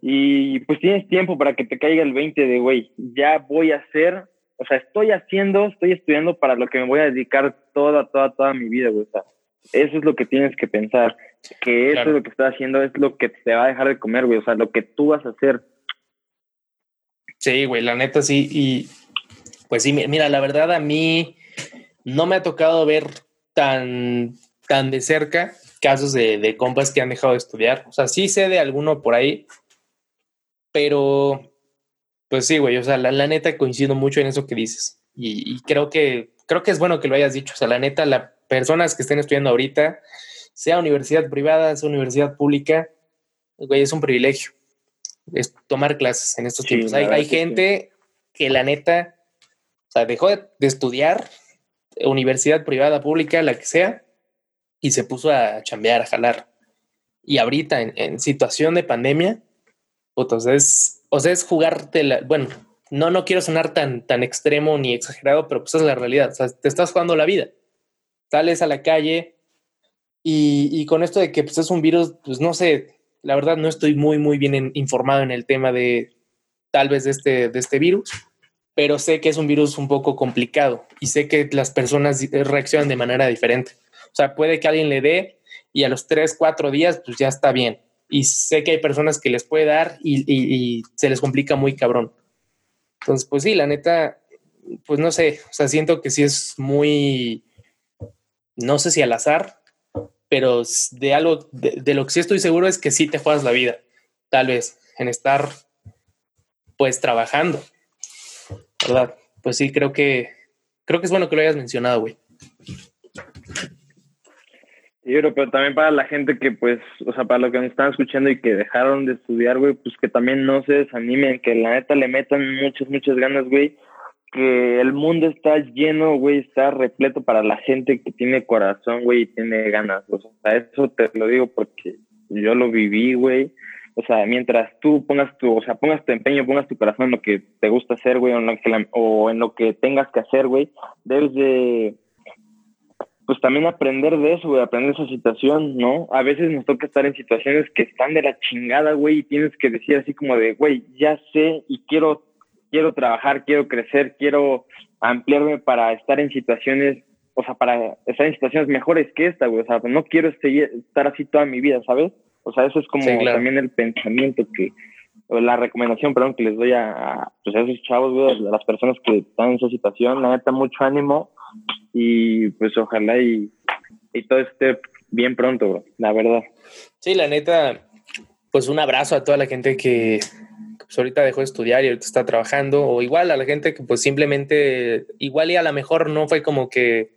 Y pues tienes tiempo para que te caiga el 20 de, güey, ya voy a hacer, o sea, estoy haciendo, estoy estudiando para lo que me voy a dedicar toda, toda, toda mi vida, güey. O sea, eso es lo que tienes que pensar, que eso es lo que estás haciendo, es lo que te va a dejar de comer, güey, o sea, lo que tú vas a hacer. Sí, güey, la neta sí, y pues sí, mira, la verdad a mí no me ha tocado ver tan, tan de cerca casos de, de compas que han dejado de estudiar. O sea, sí sé de alguno por ahí, pero pues sí, güey, o sea, la, neta coincido mucho en eso que dices. Y, creo que creo que es bueno que lo hayas dicho. O sea, la neta, las personas que estén estudiando ahorita, sea universidad privada, sea universidad pública, güey, es un privilegio. Es tomar clases en estos tiempos. Hay, hay gente que la neta, o sea, dejó de, de estudiar, universidad privada, pública, la que sea, y se puso a chambear, a jalar. Y ahorita, en, situación de pandemia, pues, es, o sea, es jugarte la, bueno, no, no quiero sonar tan, tan extremo ni exagerado, pero pues es la realidad. O sea, te estás jugando la vida. Sales a la calle y, y con esto de que pues, es un virus, pues no sé, la verdad no estoy muy, muy bien informado en el tema de tal vez de este, de este virus, pero sé que es un virus un poco complicado y sé que las personas reaccionan de manera diferente. O sea, puede que alguien le dé y a los tres, cuatro días, pues ya está bien. Y sé que hay personas que les puede dar y, se les complica muy cabrón. Entonces, pues sí, la neta, pues no sé, o sea, siento que sí es muy, no sé si al azar, pero de algo, de, lo que sí estoy seguro es que sí te juegas la vida, tal vez, en estar, pues, trabajando, ¿verdad? Pues sí, creo que, creo que es bueno que lo hayas mencionado, güey. Yo creo, pero también para la gente que, pues, o sea, para los que nos están escuchando y que dejaron de estudiar, güey, pues que también no se desanimen, que la neta le metan muchas, muchas ganas, güey, que el mundo está lleno, güey, está repleto para la gente que tiene corazón, güey, y tiene ganas. O sea, eso te lo digo porque yo lo viví, güey. O sea, mientras tú pongas tu, o sea, pongas tu empeño, pongas tu corazón en lo que te gusta hacer, güey, o en lo que, o en lo que tengas que hacer, güey, debes de, pues también aprender de eso, güey, aprender esa situación, ¿no? A veces nos toca estar en situaciones que están de la chingada, güey, y tienes que decir así como de, güey, ya sé y quiero quiero trabajar, quiero crecer, quiero ampliarme para estar en situaciones, o sea, para estar en situaciones mejores que esta, güey. O sea, no quiero estar así toda mi vida, ¿sabes? O sea, eso es como también el pensamiento que, o la recomendación, perdón, que les doy a, pues a esos chavos, güey, a las personas que están en esa situación. La neta, mucho ánimo y pues ojalá y, y todo esté bien pronto, güey, la verdad. Sí, la neta, pues un abrazo a toda la gente que, pues ahorita dejó de estudiar y ahorita está trabajando, o igual a la gente que pues simplemente, igual y a lo mejor no fue como que,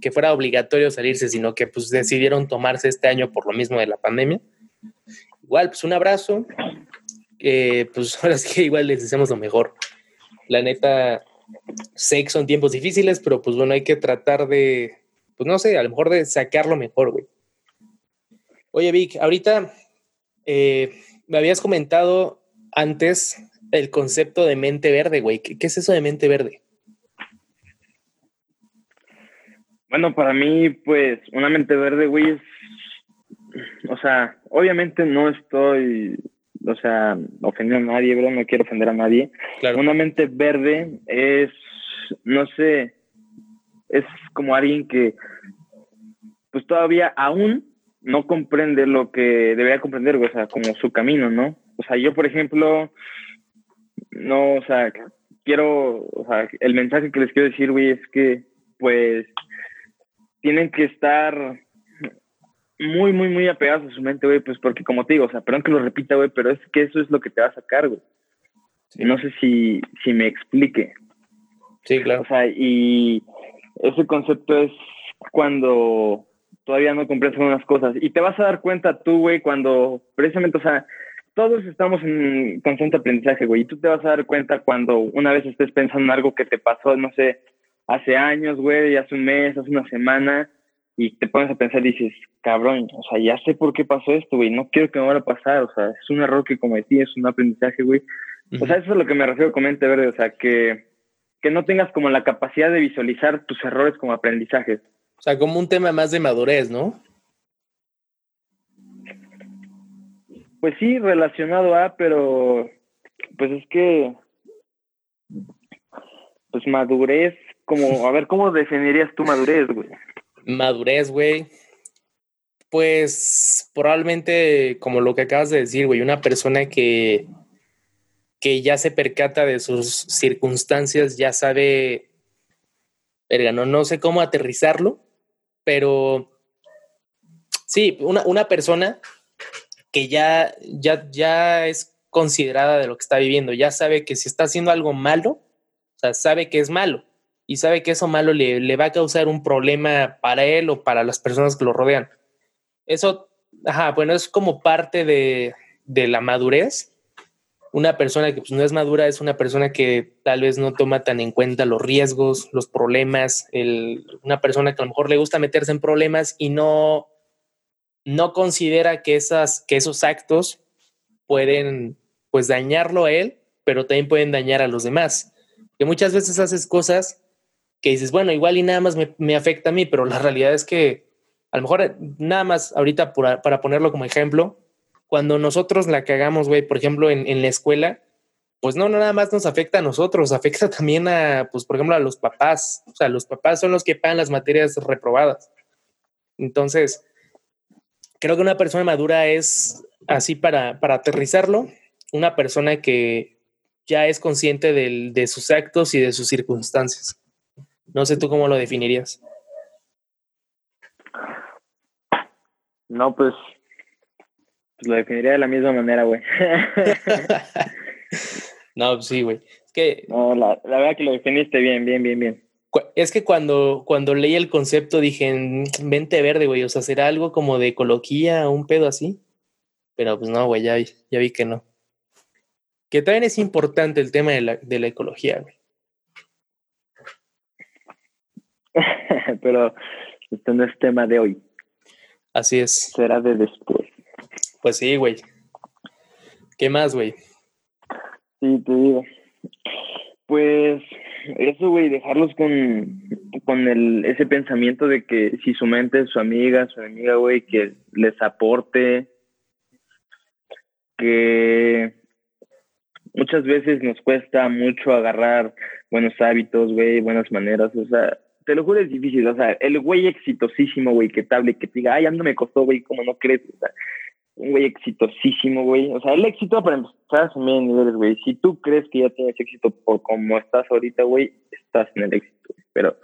que fuera obligatorio salirse, sino que pues decidieron tomarse este año por lo mismo de la pandemia. Igual, pues un abrazo. Eh, pues [LAUGHS] ahora sí que igual les deseamos lo mejor. La neta, sé que son tiempos difíciles, pero pues bueno, hay que tratar de, pues no sé, a lo mejor de sacarlo mejor, güey. Oye, Vic, ahorita eh, me habías comentado antes el concepto de mente verde, güey. ¿Qué, es eso de mente verde? Bueno, para mí, pues, una mente verde, güey, es, o sea, obviamente no estoy, o sea, ofendiendo a nadie, ¿verdad? No quiero ofender a nadie. Una mente verde es, no sé, es como alguien que, pues, todavía aún no comprende lo que debería comprender, o sea, como su camino, ¿no? O sea, yo, por ejemplo, no, o sea, quiero, o sea, el mensaje que les quiero decir, güey, es que, pues, tienen que estar muy, muy, muy apegados a su mente, güey, pues porque como te digo, o sea, perdón que lo repita, güey, pero es que eso es lo que te va a sacar, güey. No sé si, si me explique. Sí, claro. O sea, y ese concepto es cuando todavía no comprendes algunas cosas. Y te vas a dar cuenta tú, güey, cuando precisamente, o sea, todos estamos en constante aprendizaje, güey. Y tú te vas a dar cuenta cuando una vez estés pensando en algo que te pasó, no sé, hace años, güey, hace un mes, hace una semana, y te pones a pensar y dices, cabrón, o sea, ya sé por qué pasó esto, güey, no quiero que me vaya a pasar, o sea, es un error que cometí, es un aprendizaje, güey. O sea, eso es lo que me refiero con mente verde, o sea, que, que no tengas como la capacidad de visualizar tus errores como aprendizajes. O sea, como un tema más de madurez, ¿no? Pues sí, relacionado a, pero pues es que, pues madurez, como, a ver, ¿cómo definirías tu madurez, güey? Madurez, güey. Pues probablemente, como lo que acabas de decir, güey, una persona que, que ya se percata de sus circunstancias, ya sabe, verga, no, no sé cómo aterrizarlo, pero sí, una, una persona que ya, ya, ya es considerada de lo que está viviendo, ya sabe que si está haciendo algo malo, o sea, sabe que es malo y sabe que eso malo le, le va a causar un problema para él o para las personas que lo rodean. Eso, ajá, bueno, es como parte de, de la madurez. Una persona que pues, no es madura es una persona que tal vez no toma tan en cuenta los riesgos, los problemas, el, una persona que a lo mejor le gusta meterse en problemas y no, no considera que, esas, que esos actos pueden pues dañarlo a él, pero también pueden dañar a los demás. Que muchas veces haces cosas que dices, bueno, igual y nada más me, afecta a mí, pero la realidad es que a lo mejor nada más ahorita para ponerlo como ejemplo, cuando nosotros la cagamos, güey, por ejemplo, en, la escuela, pues no, no nada más nos afecta a nosotros, afecta [LAUGHS] también a, pues por ejemplo, a los papás. O sea, los papás son los que pagan las materias reprobadas. Entonces, creo que una persona madura es así para, para aterrizarlo, una persona que ya es consciente de sus actos y de sus circunstancias. No sé tú cómo lo definirías. No, pues, pues lo definiría de la misma manera, güey. [LAUGHS] no, pues sí, güey. Es que... No, la, la verdad que lo definiste bien, bien, bien, bien es que cuando, cuando leí el concepto dije, mente verde, güey, o sea, será algo como de ecología, un pedo así. Pero pues no, güey, ya vi, ya vi que no. Que también es importante el tema de la, de la ecología, güey. [LAUGHS] pero esto no es tema de hoy. Así es. Será de después. Pues sí, güey. ¿Qué más, güey? Sí, te digo. Pues eso, güey, dejarlos con, con el, ese pensamiento de que si su mente es su amiga, su amiga, güey, que les aporte, que muchas veces nos cuesta mucho agarrar buenos hábitos, güey, buenas maneras, o sea, te lo juro es difícil, o sea, el güey exitosísimo, güey, que te hable, que te diga, ay, a mí me costó, güey, como no crees, o sea, un güey exitosísimo, güey, o sea, el éxito para empezar a niveles, güey, si tú crees que ya tienes éxito por como estás ahorita, güey, estás en el éxito, pero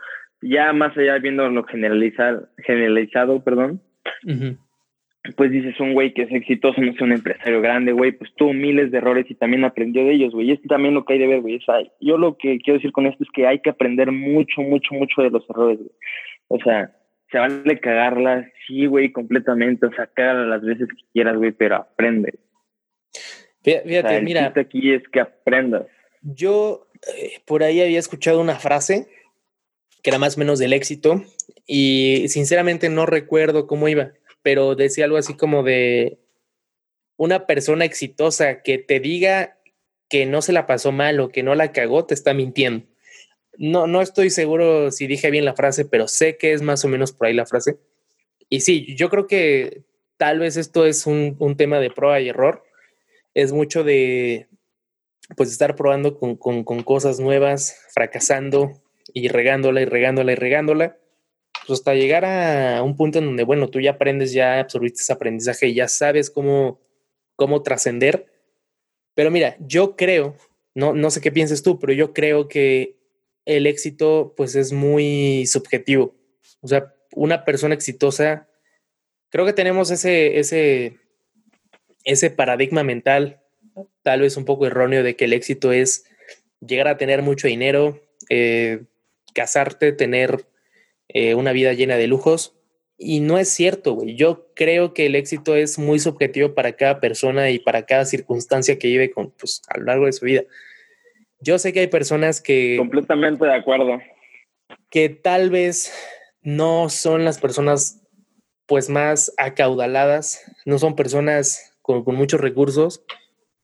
ya más allá viendo lo generalizar, generalizado, perdón, pues dices un güey que es exitoso, no es un empresario grande, güey, pues tuvo miles de errores y también aprendió de ellos, güey. Y es también lo que hay de ver, güey. O sea, yo lo que quiero decir con esto es que hay que aprender mucho, mucho, mucho de los errores, güey. O sea, se vale cagarla, sí, güey, completamente. O sea, cágala las veces que quieras, güey, pero aprende. Fíjate, mira. aquí es que aprendas. Yo eh, por ahí había escuchado una frase que era más o menos del éxito y sinceramente no recuerdo cómo iba pero decía algo así como de una persona exitosa que te diga que no se la pasó mal o que no la cagó, te está mintiendo. No, no estoy seguro si dije bien la frase, pero sé que es más o menos por ahí la frase. Y sí, yo creo que tal vez esto es un, un tema de prueba y error. Es mucho de, pues, estar probando con, con, con cosas nuevas, fracasando y regándola y regándola y regándola pues hasta llegar a un punto en donde, bueno, tú ya aprendes, ya absorbiste ese aprendizaje ya sabes cómo, cómo trascender. Pero mira, yo creo, no, no sé qué pienses tú, pero yo creo que el éxito pues es muy subjetivo. O sea, una persona exitosa, creo que tenemos ese, ese, ese paradigma mental, tal vez un poco erróneo, de que el éxito es llegar a tener mucho dinero, eh, casarte, tener eh, una vida llena de lujos. Y no es cierto, güey. Yo creo que el éxito es muy subjetivo para cada persona y para cada circunstancia que vive con, pues, a lo largo de su vida. Yo sé que hay personas que... Completamente de acuerdo. Que tal vez no son las personas pues más acaudaladas, no son personas con, con muchos recursos,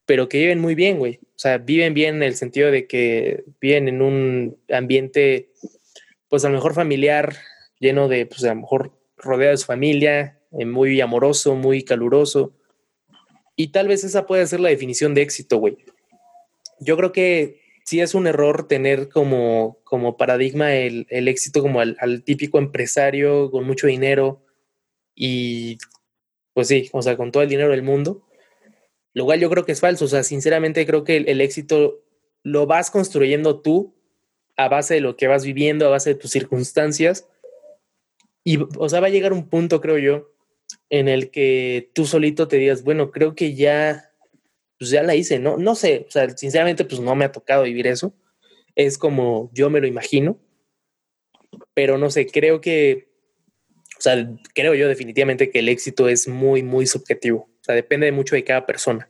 pero que viven muy bien, güey. O sea, viven bien en el sentido de que viven en un ambiente pues a lo mejor familiar, lleno de, pues a lo mejor rodeado de su familia, eh, muy amoroso, muy caluroso. Y tal vez esa puede ser la definición de éxito, güey. Yo creo que sí es un error tener como, como paradigma el, éxito como al, típico empresario con mucho dinero y pues sí, o sea, con todo el dinero del mundo. Lo cual yo creo que es falso, o sea, sinceramente creo que el éxito lo vas construyendo tú a base de lo que vas viviendo, a base de tus circunstancias. Y, o sea, va a llegar un punto, creo yo, en el que tú solito te digas, bueno, creo que ya, pues ya la hice, ¿no? No sé, o sea, sinceramente, pues no me ha tocado vivir eso. Es como yo me lo imagino, pero no sé, creo que, o sea, creo yo definitivamente que el éxito es muy, muy subjetivo. O sea, depende mucho de cada persona.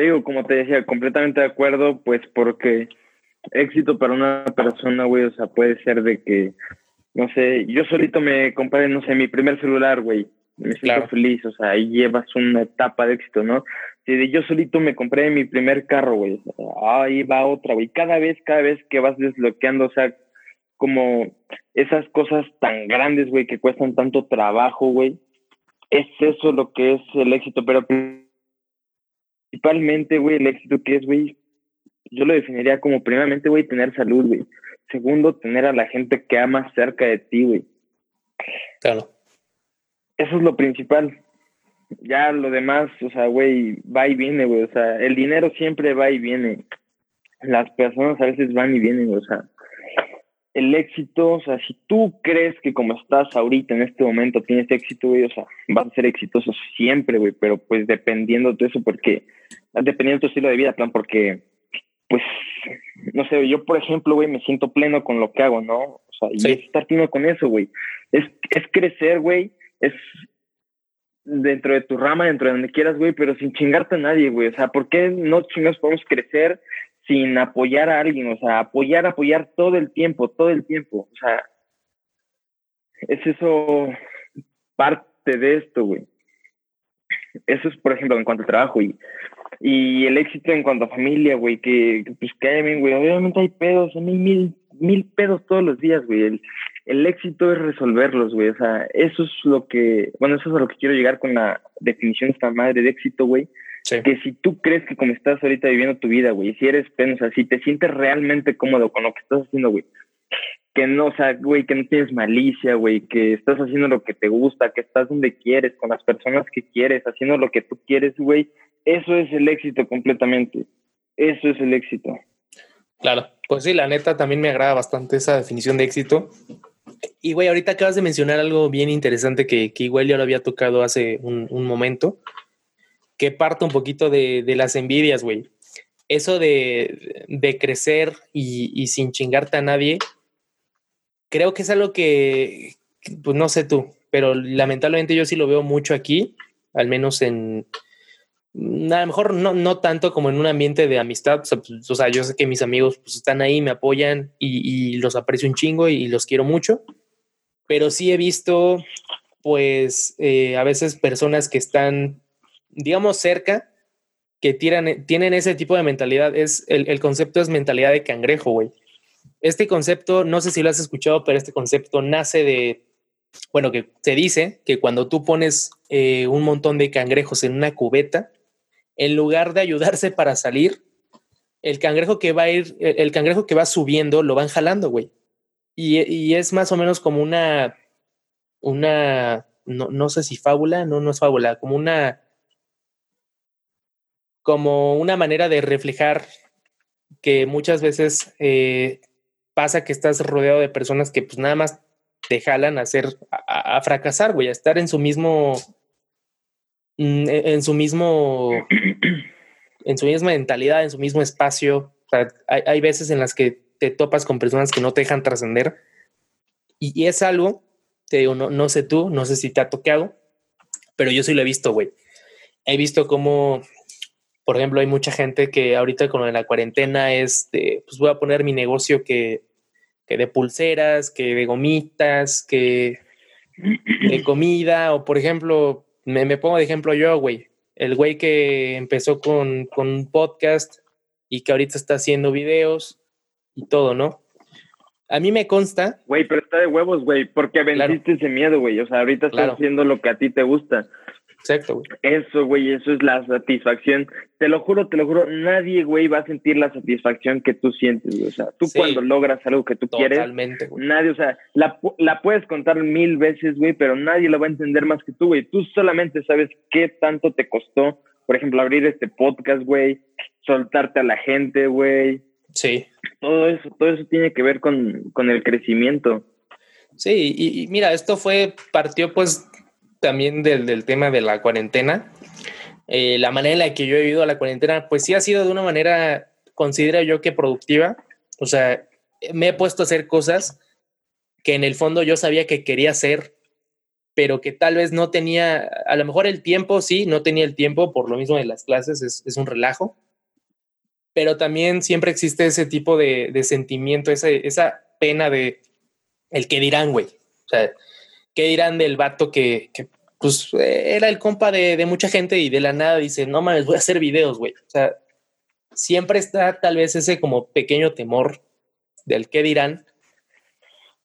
Digo, como te decía, completamente de acuerdo, pues porque éxito para una persona, güey, o sea, puede ser de que, no sé, yo solito me compré, no sé, mi primer celular, güey, me siento feliz, o sea, ahí llevas una etapa de éxito, ¿no? Si yo solito me compré mi primer carro, güey, ahí va otra, güey, cada vez, cada vez que vas desbloqueando, o sea, como esas cosas tan grandes, güey, que cuestan tanto trabajo, güey, es eso lo que es el éxito, pero principalmente, güey, el éxito que es, güey, yo lo definiría como primeramente, güey, tener salud, güey. Segundo, tener a la gente que ama cerca de ti, güey. Claro. Eso es lo principal. Ya lo demás, o sea, güey, va y viene, güey. O sea, el dinero siempre va y viene. Las personas a veces van y vienen, o sea, el éxito, o sea, si tú crees que como estás ahorita en este momento tienes éxito, güey, o sea, vas a ser exitoso siempre, güey, pero pues dependiendo de eso, porque, dependiendo de tu estilo de vida, plan, porque, pues, no sé, yo, por ejemplo, güey, me siento pleno con lo que hago, ¿no? O sea, y es estar pleno con eso, güey. Es, es crecer, güey, es dentro de tu rama, dentro de donde quieras, güey, pero sin chingarte a nadie, güey. O sea, ¿por qué no chingados podemos crecer sin apoyar a alguien, o sea, apoyar, apoyar todo el tiempo, todo el tiempo, o sea, es eso parte de esto, güey. Eso es, por ejemplo, en cuanto al trabajo y, y el éxito en cuanto a familia, güey, que, pues cae bien, güey. Obviamente hay pedos, hay mil, mil pedos todos los días, güey. El, el éxito es resolverlos, güey. O sea, eso es lo que, bueno, eso es a lo que quiero llegar con la definición esta madre de éxito, güey. Que si tú crees que como estás ahorita viviendo tu vida, güey, si eres o sea, si te sientes realmente cómodo con lo que estás haciendo, güey, que no, o sea, güey, que no tienes malicia, güey, que estás haciendo lo que te gusta, que estás donde quieres, con las personas que quieres, haciendo lo que tú quieres, güey, eso es el éxito completamente. Eso es el éxito. Claro, pues sí, la neta también me agrada bastante esa definición de éxito. Y, güey, ahorita acabas de mencionar algo bien interesante que, que igual ya lo había tocado hace un, un momento, que parte un poquito de, las envidias, güey. Eso de, de crecer y, sin chingarte a nadie, creo que es algo que, pues no sé tú, pero lamentablemente yo sí lo veo mucho aquí, al menos en, a lo mejor no, no tanto como en un ambiente de amistad, o sea, pues, yo sé que mis amigos pues, están ahí, me apoyan y, y, los aprecio un chingo y, los quiero mucho, pero sí he visto pues eh, a veces personas que están digamos, cerca, que tienen ese tipo de mentalidad. Es, el, el concepto es mentalidad de cangrejo, güey. Este concepto, no sé si lo has escuchado, pero este concepto nace de, bueno, que se dice que cuando tú pones eh, un montón de cangrejos en una cubeta, en lugar de ayudarse para salir, el cangrejo que va a ir, el cangrejo que va subiendo, lo van jalando, güey. Y, y, es más o menos como una, una, no, no sé si fábula, no, no es fábula, como una, como una manera de reflejar que muchas veces eh, pasa que estás rodeado de personas que pues nada más te jalan a hacer, a, fracasar, güey, a estar en su mismo, mm, en, en, su mismo, en su misma mentalidad, en su mismo espacio. Hay, hay, veces en las que te topas con personas que no te dejan trascender y, y, es algo, te digo, no, no sé tú, no sé si te ha tocado, pero yo sí lo he visto, güey. He visto cómo por ejemplo, hay mucha gente que ahorita con la cuarentena es de, pues voy a poner mi negocio que, que de pulseras, que de gomitas, que de comida, o por ejemplo, me, me pongo de ejemplo yo, güey, el güey que empezó con, con un podcast y que ahorita está haciendo videos y todo, ¿no? A mí me consta. Güey, pero está de huevos, güey, porque venciste claro. ese miedo, güey. O sea, ahorita estás claro. haciendo lo que a ti te gusta. Exacto, güey. Eso, güey, eso es la satisfacción. Te lo juro, te lo juro, nadie, güey, va a sentir la satisfacción que tú sientes, güey. O sea, tú sí, cuando logras algo que tú totalmente, quieres, güey. nadie, o sea, la, la puedes contar mil veces, güey, pero nadie la va a entender más que tú, güey. Tú solamente sabes qué tanto te costó, por ejemplo, abrir este podcast, güey, soltarte a la gente, güey. Sí. Todo eso, todo eso tiene que ver con, con el crecimiento. Sí, y, y mira, esto fue, partió pues también del, del tema de la cuarentena. Eh, la manera en la que yo he vivido la cuarentena, pues sí ha sido de una manera, considero yo que productiva. O sea, me he puesto a hacer cosas que en el fondo yo sabía que quería hacer, pero que tal vez no tenía, a lo mejor el tiempo, sí, no tenía el tiempo por lo mismo de las clases, es, es un relajo. Pero también siempre existe ese tipo de, de sentimiento, esa, esa pena de el que dirán, güey. O sea, ¿qué dirán del vato que, que pues era el compa de, de, mucha gente y de la nada dice, no mames, voy a hacer videos, güey. O sea, siempre está tal vez ese como pequeño temor del qué dirán,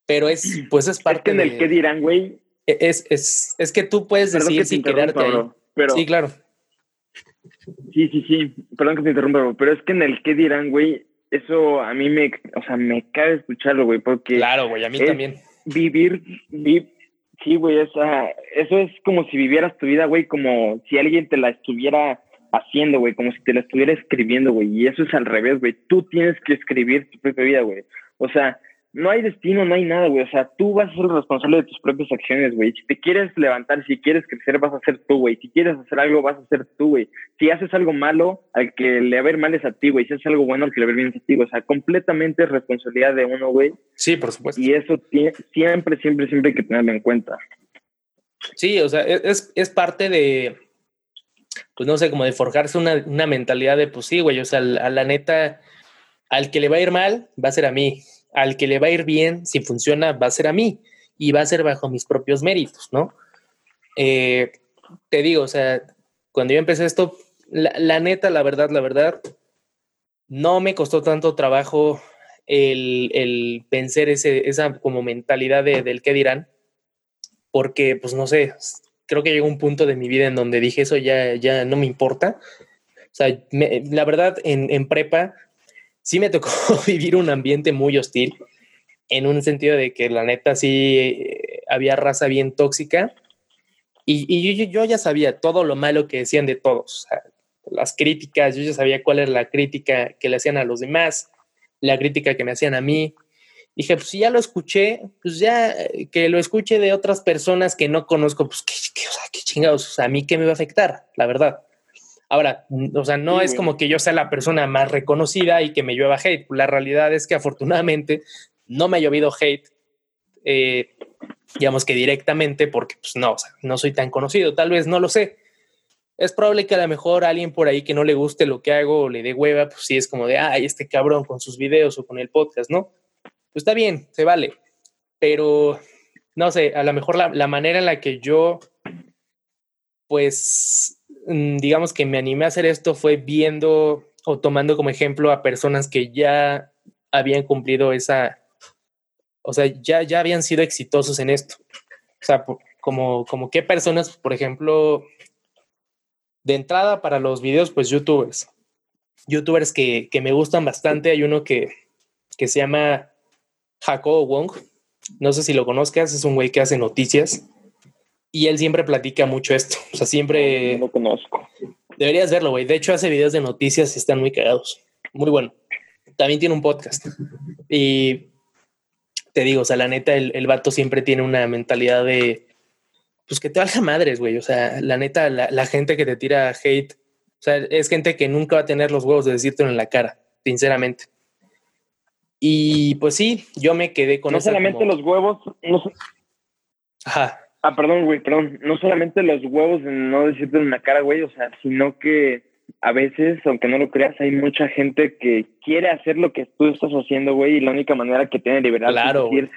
pero es, pues es parte es que en el qué dirán, güey. Es, es, es que tú puedes Perdón decir sin quedarte ahí. Pero, sí, claro. Sí, sí, sí. Perdón que te interrumpa, bro, pero es que en el qué dirán, güey, eso a mí me, o sea, me cabe escucharlo, güey, porque... Claro, güey, a mí también. Vivir, vivir Sí, güey, o sea, eso es como si vivieras tu vida, güey, como si alguien te la estuviera haciendo, güey, como si te la estuviera escribiendo, güey, y eso es al revés, güey, tú tienes que escribir tu propia vida, güey. O sea, no hay destino, no hay nada, güey, o sea, tú vas a ser el responsable de tus propias acciones, güey. Si te quieres levantar, si quieres crecer, vas a ser tú, güey. Si quieres hacer algo, vas a ser tú, güey. Si haces algo malo, al que le va a ver mal es a ti, güey. Si haces algo bueno, al que le va a ver bien es a ti, o sea, completamente es responsabilidad de uno, güey. Sí, por supuesto. Y eso siempre, siempre, siempre hay que tenerlo en cuenta. Sí, o sea, es, es parte de, pues no sé, como de forjarse una, una mentalidad de, pues sí, güey, o sea, a la neta, al que le va a ir mal, va a ser a mí. Al que le va a ir bien, si funciona, va a ser a mí. Y va a ser bajo mis propios méritos, ¿no? Eh, te digo, o sea, cuando yo empecé esto, la, neta, la verdad, la verdad, no me costó tanto trabajo el, el vencer ese, esa como mentalidad de, del qué dirán, porque, pues no sé, creo que llegó un punto de mi vida en donde dije eso ya, ya no me importa. O sea, la verdad, en, en prepa sí me tocó [LAUGHS] vivir un ambiente muy hostil, en un sentido de que la neta sí eh, había raza bien tóxica y, yo, ya sabía todo lo malo que decían de todos, las críticas, yo ya sabía cuál era la crítica que le hacían a los demás, la crítica que me hacían a mí. Dije, pues si ya lo escuché, pues ya eh, que lo escuche de otras personas que no conozco, pues qué, o sea, qué chingados, o a mí qué me va a afectar, la verdad. Ahora, o sea, no es como que yo sea la persona más reconocida y que me llueva hate. La realidad es que afortunadamente no me ha llovido hate. Eh, digamos que directamente, porque pues no, no soy tan conocido, tal vez no lo sé. Es probable que a lo mejor alguien por ahí que no le guste lo que hago o le dé hueva, pues sí es como de, ay, este cabrón con sus videos o con el podcast, ¿no? Pues está bien, se vale. Pero, no sé, a lo mejor la, la manera en la que yo, pues, digamos que me animé a hacer esto fue viendo o tomando como ejemplo a personas que ya habían cumplido esa, o sea, ya, ya habían sido exitosos en esto. O sea, como, como qué personas, por ejemplo, de entrada para los videos, pues youtubers. Youtubers que, que me gustan bastante. Hay uno que, que se llama Jacobo Wong. No sé si lo conozcas, es un güey que hace noticias. Y él siempre platica mucho esto. [LAUGHS] O sea, siempre. No lo conozco. Deberías verlo, güey. De hecho, hace videos de noticias y están muy cagados. Muy bueno. También tiene un podcast. Y te digo, o sea, la neta, el, el vato siempre tiene una mentalidad de, pues que te valga madres, güey. O sea, la neta, la, gente que te tira hate, o sea, es gente que nunca va a tener los huevos de decírtelo en la cara, sinceramente. Y pues sí, yo me quedé con No solamente los huevos, no Ajá. Ah, perdón, güey, perdón. No solamente los huevos de no decirte en la cara, güey, o sea, sino que a veces, aunque no lo creas, hay mucha gente que quiere hacer lo que tú estás haciendo, güey, y la única manera que tiene libertad claro, es decir,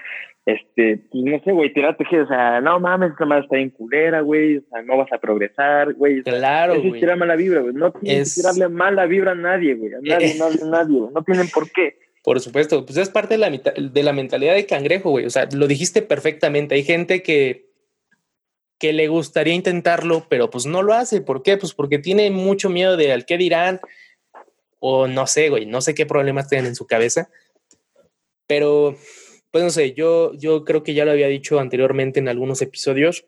este, pues no sé, güey, tirarte, o sea, no mames, esta madre está bien culera, güey, o sea, no vas a progresar, güey. claro, Eso es tirar mala vibra, güey. No tienes que tirarle mala vibra a nadie, güey, a nadie, nadie, nadie, güey. No tienen por qué. Por supuesto, pues es parte de la, de la mentalidad de cangrejo, güey. O sea, lo dijiste perfectamente. Hay gente que que le gustaría intentarlo, pero pues no lo hace. ¿Por qué? Pues porque tiene mucho miedo de al qué dirán, o no sé, güey, no sé qué problemas tienen en su cabeza. Pero, pues no sé, yo, yo creo que ya lo había dicho anteriormente en algunos episodios.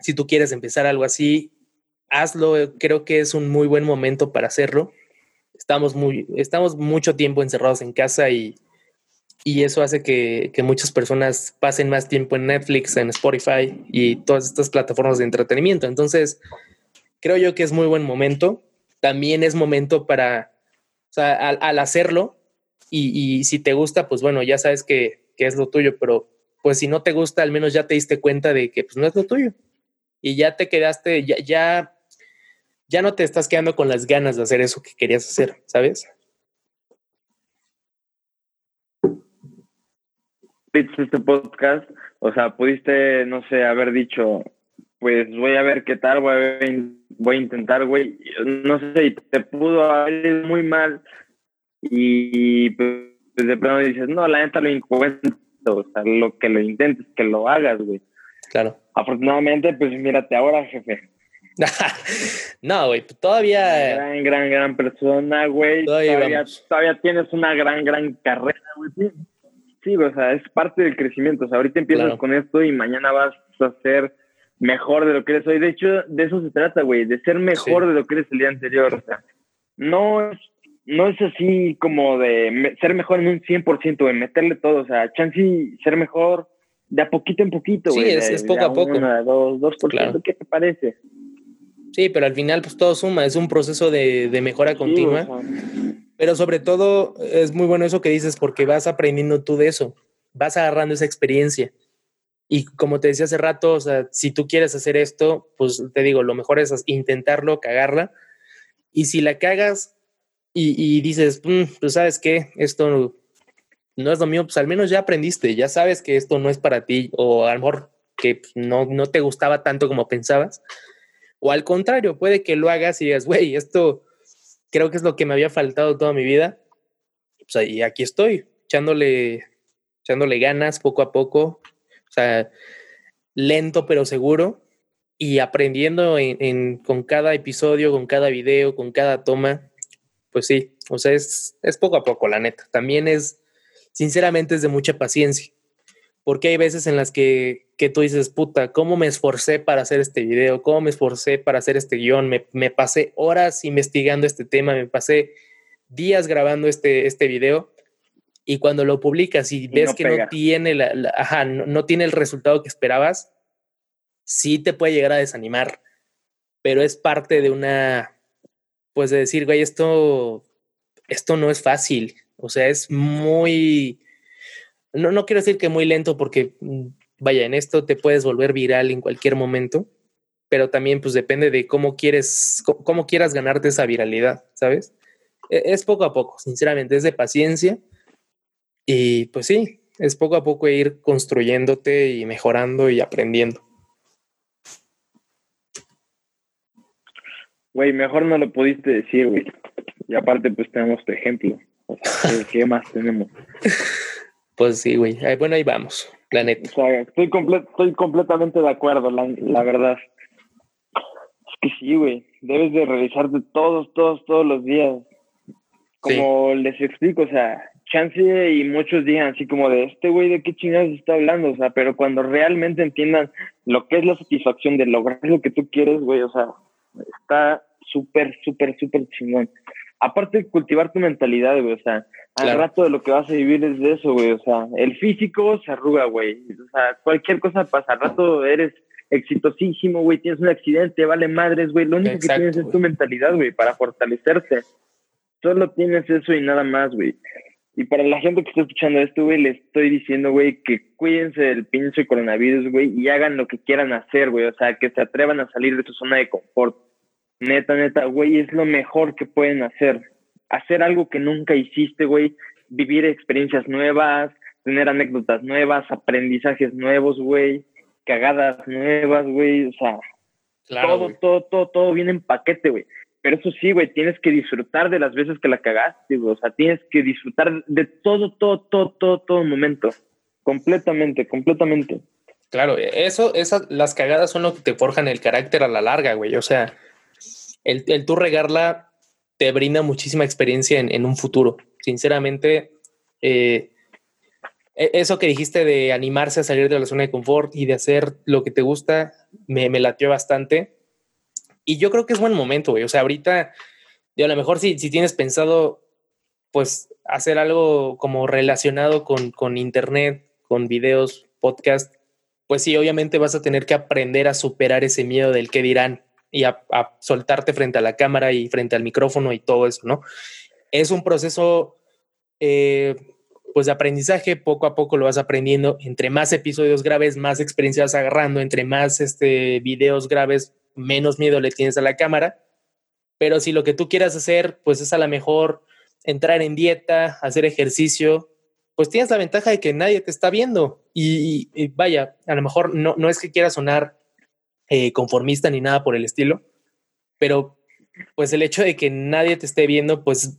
Si tú quieres empezar algo así, hazlo. Creo que es un muy buen momento para hacerlo. Estamos, muy, estamos mucho tiempo encerrados en casa y y eso hace que, muchas personas pasen más tiempo en Netflix, en Spotify y todas estas plataformas de entretenimiento. Entonces, creo yo que es muy buen momento. También es momento para, al, hacerlo, y, si te gusta, pues bueno, ya sabes que, es lo tuyo, pero pues si no te gusta, al menos ya te diste cuenta de que pues no es lo tuyo. Y ya te quedaste, ya, ya, ya no te estás quedando con las ganas de hacer eso que querías hacer, ¿sabes? Este podcast, o sea, pudiste, no sé, haber dicho, pues voy a ver qué tal, voy a, voy a intentar, güey, no sé, y te pudo haber muy mal y pues de pronto dices, no, la neta lo encuentro, o sea, lo que lo intentes, que lo hagas, güey. Claro. Afortunadamente, pues mírate ahora, jefe. [LAUGHS] no, güey, todavía. Gran, gran, gran persona, güey. Todavía, todavía, tienes una gran, gran carrera, güey. Sí, o sea, es parte del crecimiento. O sea, ahorita empiezas con esto y mañana vas a ser mejor de lo que eres hoy. De hecho, de eso se trata, güey, de ser mejor de lo que eres el día anterior. O sea, no es, no es así como de ser mejor en un 100%, güey, meterle todo. O sea, chance ser mejor de a poquito en poquito, güey. Sí, es, poco a poco. Una, dos, dos por ciento, ¿qué te parece? Sí, pero al final, pues todo suma, es un proceso de, de mejora continua. Pero sobre todo es muy bueno eso que dices porque vas aprendiendo tú de eso, vas agarrando esa experiencia. Y como te decía hace rato, o sea, si tú quieres hacer esto, pues te digo, lo mejor es intentarlo, cagarla. Y si la cagas, y, dices, mm, pues sabes qué, esto no es lo mío, pues al menos ya aprendiste, ya sabes que esto no es para ti, o a lo mejor que pues, no, no te gustaba tanto como pensabas, o al contrario, puede que lo hagas y digas, güey, esto creo que es lo que me había faltado toda mi vida, pues y aquí estoy, echándole, echándole ganas poco a poco, o sea, lento pero seguro, y aprendiendo en, con cada episodio, con cada video, con cada toma, pues sí, o sea, es, es poco a poco, la neta. También es, sinceramente, es de mucha paciencia. Porque hay veces en las que, que tú dices, puta, ¿cómo me esforcé para hacer este video? ¿Cómo me esforcé para hacer este guion? Me, me pasé horas investigando este tema, me pasé días grabando este, este video y cuando lo publicas y, ves que no tiene la, ajá, no, tiene el resultado que esperabas, sí te puede llegar a desanimar, pero es parte de una, pues de decir, güey, esto, esto no es fácil, o sea, es muy, no, no quiero decir que muy lento porque, mm, vaya, en esto te puedes volver viral en cualquier momento, pero también pues depende de cómo quieres, cómo, quieras ganarte esa viralidad, ¿sabes? E, es poco a poco, sinceramente, es de paciencia y pues sí, es poco a poco ir construyéndote y mejorando y aprendiendo. Güey, mejor no lo pudiste decir, güey. Y aparte, pues tenemos tu ejemplo. O sea, ¿qué más tenemos? [LAUGHS] Pues sí, güey. Bueno, ahí vamos, planeta. O sea, estoy, estoy completamente de acuerdo, la, la verdad. Es que sí, güey. Debes de revisarte todos, todos, todos los días. Como les explico, o sea, chance y muchos digan así como de este güey de qué chingados está hablando, o sea, pero cuando realmente entiendan lo que es la satisfacción de lograr lo que tú quieres, güey, o sea, está súper, súper, súper chingón. Aparte de cultivar tu mentalidad, güey, o sea, al rato de lo que vas a vivir es de eso, güey, o sea, el físico se arruga, güey, o sea, cualquier cosa pasa, al rato eres exitosísimo, güey, tienes un accidente, vale madres, güey, lo único que tienes es tu mentalidad, güey, para fortalecerte. Solo tienes eso y nada más, güey. Y para la gente que está escuchando esto, güey, le estoy diciendo, güey, que cuídense del pinche coronavirus, güey, y hagan lo que quieran hacer, güey. O sea, que se atrevan a salir de su zona de confort. Neta, neta, güey, es lo mejor que pueden hacer. Hacer algo que nunca hiciste, güey. Vivir experiencias nuevas, tener anécdotas nuevas, aprendizajes nuevos, güey. Cagadas nuevas, güey. O sea, todo, todo, todo, todo viene en paquete, güey. Pero eso sí, güey, tienes que disfrutar de las veces que la cagaste, güey. O sea, tienes que disfrutar de todo, todo, todo, todo, todo momento. Completamente, completamente. Claro, eso, esas, las cagadas son lo que te forjan el carácter a la larga, güey. O sea, el, el tú regarla te brinda muchísima experiencia en, en un futuro. Sinceramente, eh, e, eso que dijiste de animarse a salir de la zona de confort y de hacer lo que te gusta, me, me latió bastante y yo creo que es buen momento. O sea, ahorita, a lo mejor si, si tienes pensado, pues, hacer algo como relacionado con, con internet, con videos, podcast, pues sí, obviamente vas a tener que aprender a superar ese miedo del que dirán y a, soltarte frente a la cámara y frente al micrófono y todo eso, ¿no? Es un proceso, eh, pues, de aprendizaje, poco a poco lo vas aprendiendo. Entre más episodios graves, más experiencia vas agarrando, entre más este, videos graves, menos miedo le tienes a la cámara. Pero si lo que tú quieras hacer, pues es a lo mejor entrar en dieta, hacer ejercicio, pues tienes la ventaja de que nadie te está viendo. Y, vaya, a lo mejor no, no es que quieras sonar eh, conformista ni nada por el estilo, pero pues el hecho de que nadie te esté viendo, pues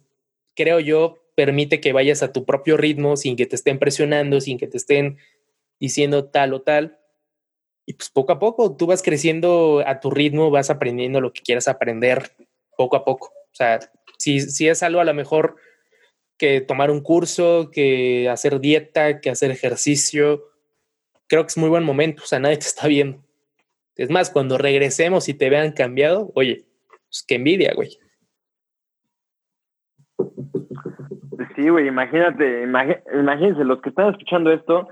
creo yo, permite que vayas a tu propio ritmo sin que te estén presionando, sin que te estén diciendo tal o tal y pues poco a poco tú vas creciendo a tu ritmo, vas aprendiendo lo que quieras aprender poco a poco. O sea, si, si es algo a lo mejor que tomar un curso, que hacer dieta, que hacer ejercicio, creo que es muy buen momento. O sea, nadie te está viendo. Es más, cuando regresemos y te vean cambiado, oye, pues qué envidia, güey. Sí, güey, imagínate, imagínense, los que están escuchando esto,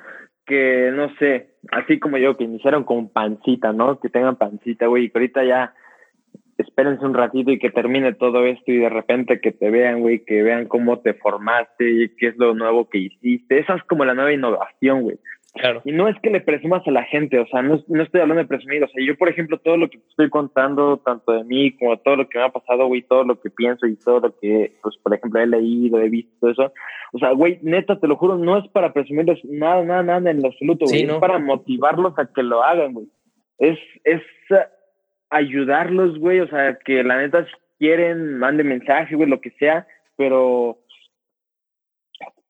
que no sé, así como yo, que iniciaron con pancita, ¿no? Que tengan pancita, güey, y que ahorita ya espérense un ratito y que termine todo esto y de repente que te vean, güey, que vean cómo te formaste y qué es lo nuevo que hiciste. Esa es como la nueva innovación, güey. Claro. Y no es que le presumas a la gente, o sea, no, no, estoy hablando de presumir, o sea, yo, por ejemplo, todo lo que estoy contando, tanto de mí como todo lo que me ha pasado, güey, todo lo que pienso y todo lo que, pues, por ejemplo, he leído, he visto, eso, o sea, güey, neta, te lo juro, no es para presumirles nada, nada, nada en lo absoluto, güey, es para motivarlos a que lo hagan, güey. Es, es ayudarlos, güey, o sea, que la neta, si quieren, manden mensaje, güey, lo que sea, pero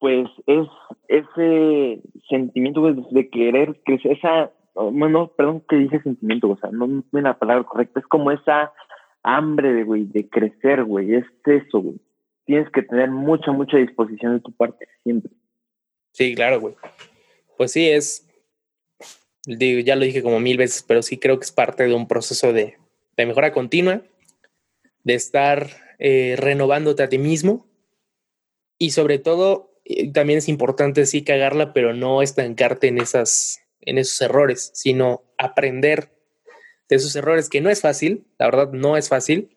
pues es ese sentimiento de querer crecer, esa, bueno, perdón que dije sentimiento, o sea, no es la palabra correcta, es como esa hambre de, güey, de crecer, güey, es eso, güey. Tienes que tener mucha, mucha disposición de tu parte siempre. Sí, claro, güey. Pues sí, es, digo, ya lo dije como mil veces, pero sí creo que es parte de un proceso de, de mejora continua, de estar eh, renovándote a ti mismo y sobre todo también es importante sí cagarla, pero no estancarte en esas, en esos errores, sino aprender de esos errores, que no es fácil, la verdad no es fácil,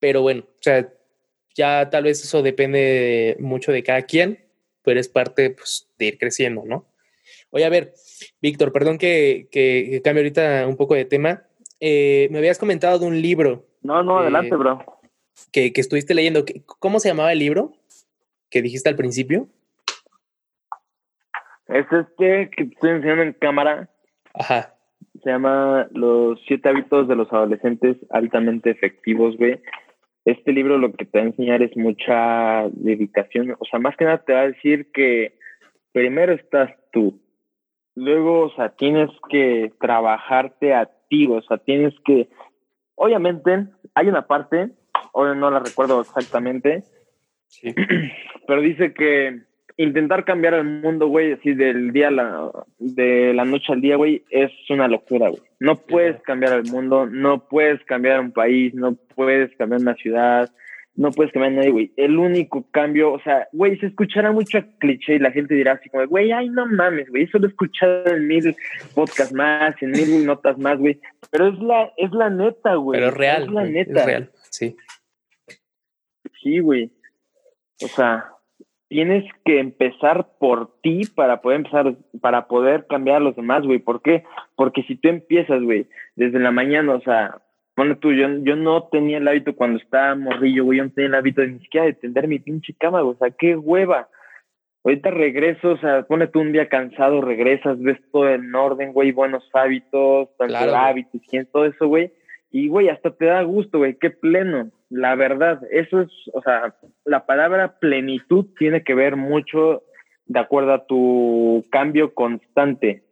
pero bueno, o sea, ya tal vez eso depende mucho de cada quien, pero es parte pues, de ir creciendo, ¿no? Oye, a ver, Víctor, perdón que, que, cambie ahorita un poco de tema. Eh, me habías comentado de un libro. No, no, adelante, bro. Que, que estuviste leyendo. ¿Cómo se llamaba el libro? Que dijiste al principio? Es este que estoy enseñando en cámara. Ajá. Se llama Los siete hábitos de los adolescentes altamente efectivos, güey. Este libro lo que te va a enseñar es mucha dedicación. O sea, más que nada te va a decir que primero estás tú. Luego, o sea, tienes que trabajarte a ti. O sea, tienes que. Obviamente, hay una parte, hoy no la recuerdo exactamente, Sí. [CLEARS THROAT] Pero dice que intentar cambiar el mundo, güey, así del día a la, de la noche al día, güey, es una locura, güey. No puedes cambiar el mundo, no puedes cambiar un país, no puedes cambiar una ciudad, no puedes cambiar nadie, güey. El único cambio, o sea, güey, se escuchará mucho cliché y la gente dirá así como, güey, ay, no mames, güey, eso lo he escuchado en mil podcasts más, en mil notas más, güey. Pero es la, es la neta, güey. Pero real. Es la neta. Es real, sí. Sí, güey. O sea, tienes que empezar por ti para poder empezar, para poder cambiar a los demás, güey. ¿Por qué? Porque si tú empiezas, güey, desde la mañana, o sea, bueno, tú, yo, yo no tenía el hábito cuando estaba morrillo, güey, yo no tenía el hábito de ni siquiera de tender mi pinche cama, güey, o sea, qué hueva. Ahorita regreso, o sea, pone tú un día cansado, regresas, ves todo en orden, güey, buenos hábitos, tanto hábitos, y todo eso, güey. Y, güey, hasta te da gusto, güey, qué pleno. La verdad, eso es, o sea, la palabra plenitud tiene que ver mucho de acuerdo a tu cambio constante.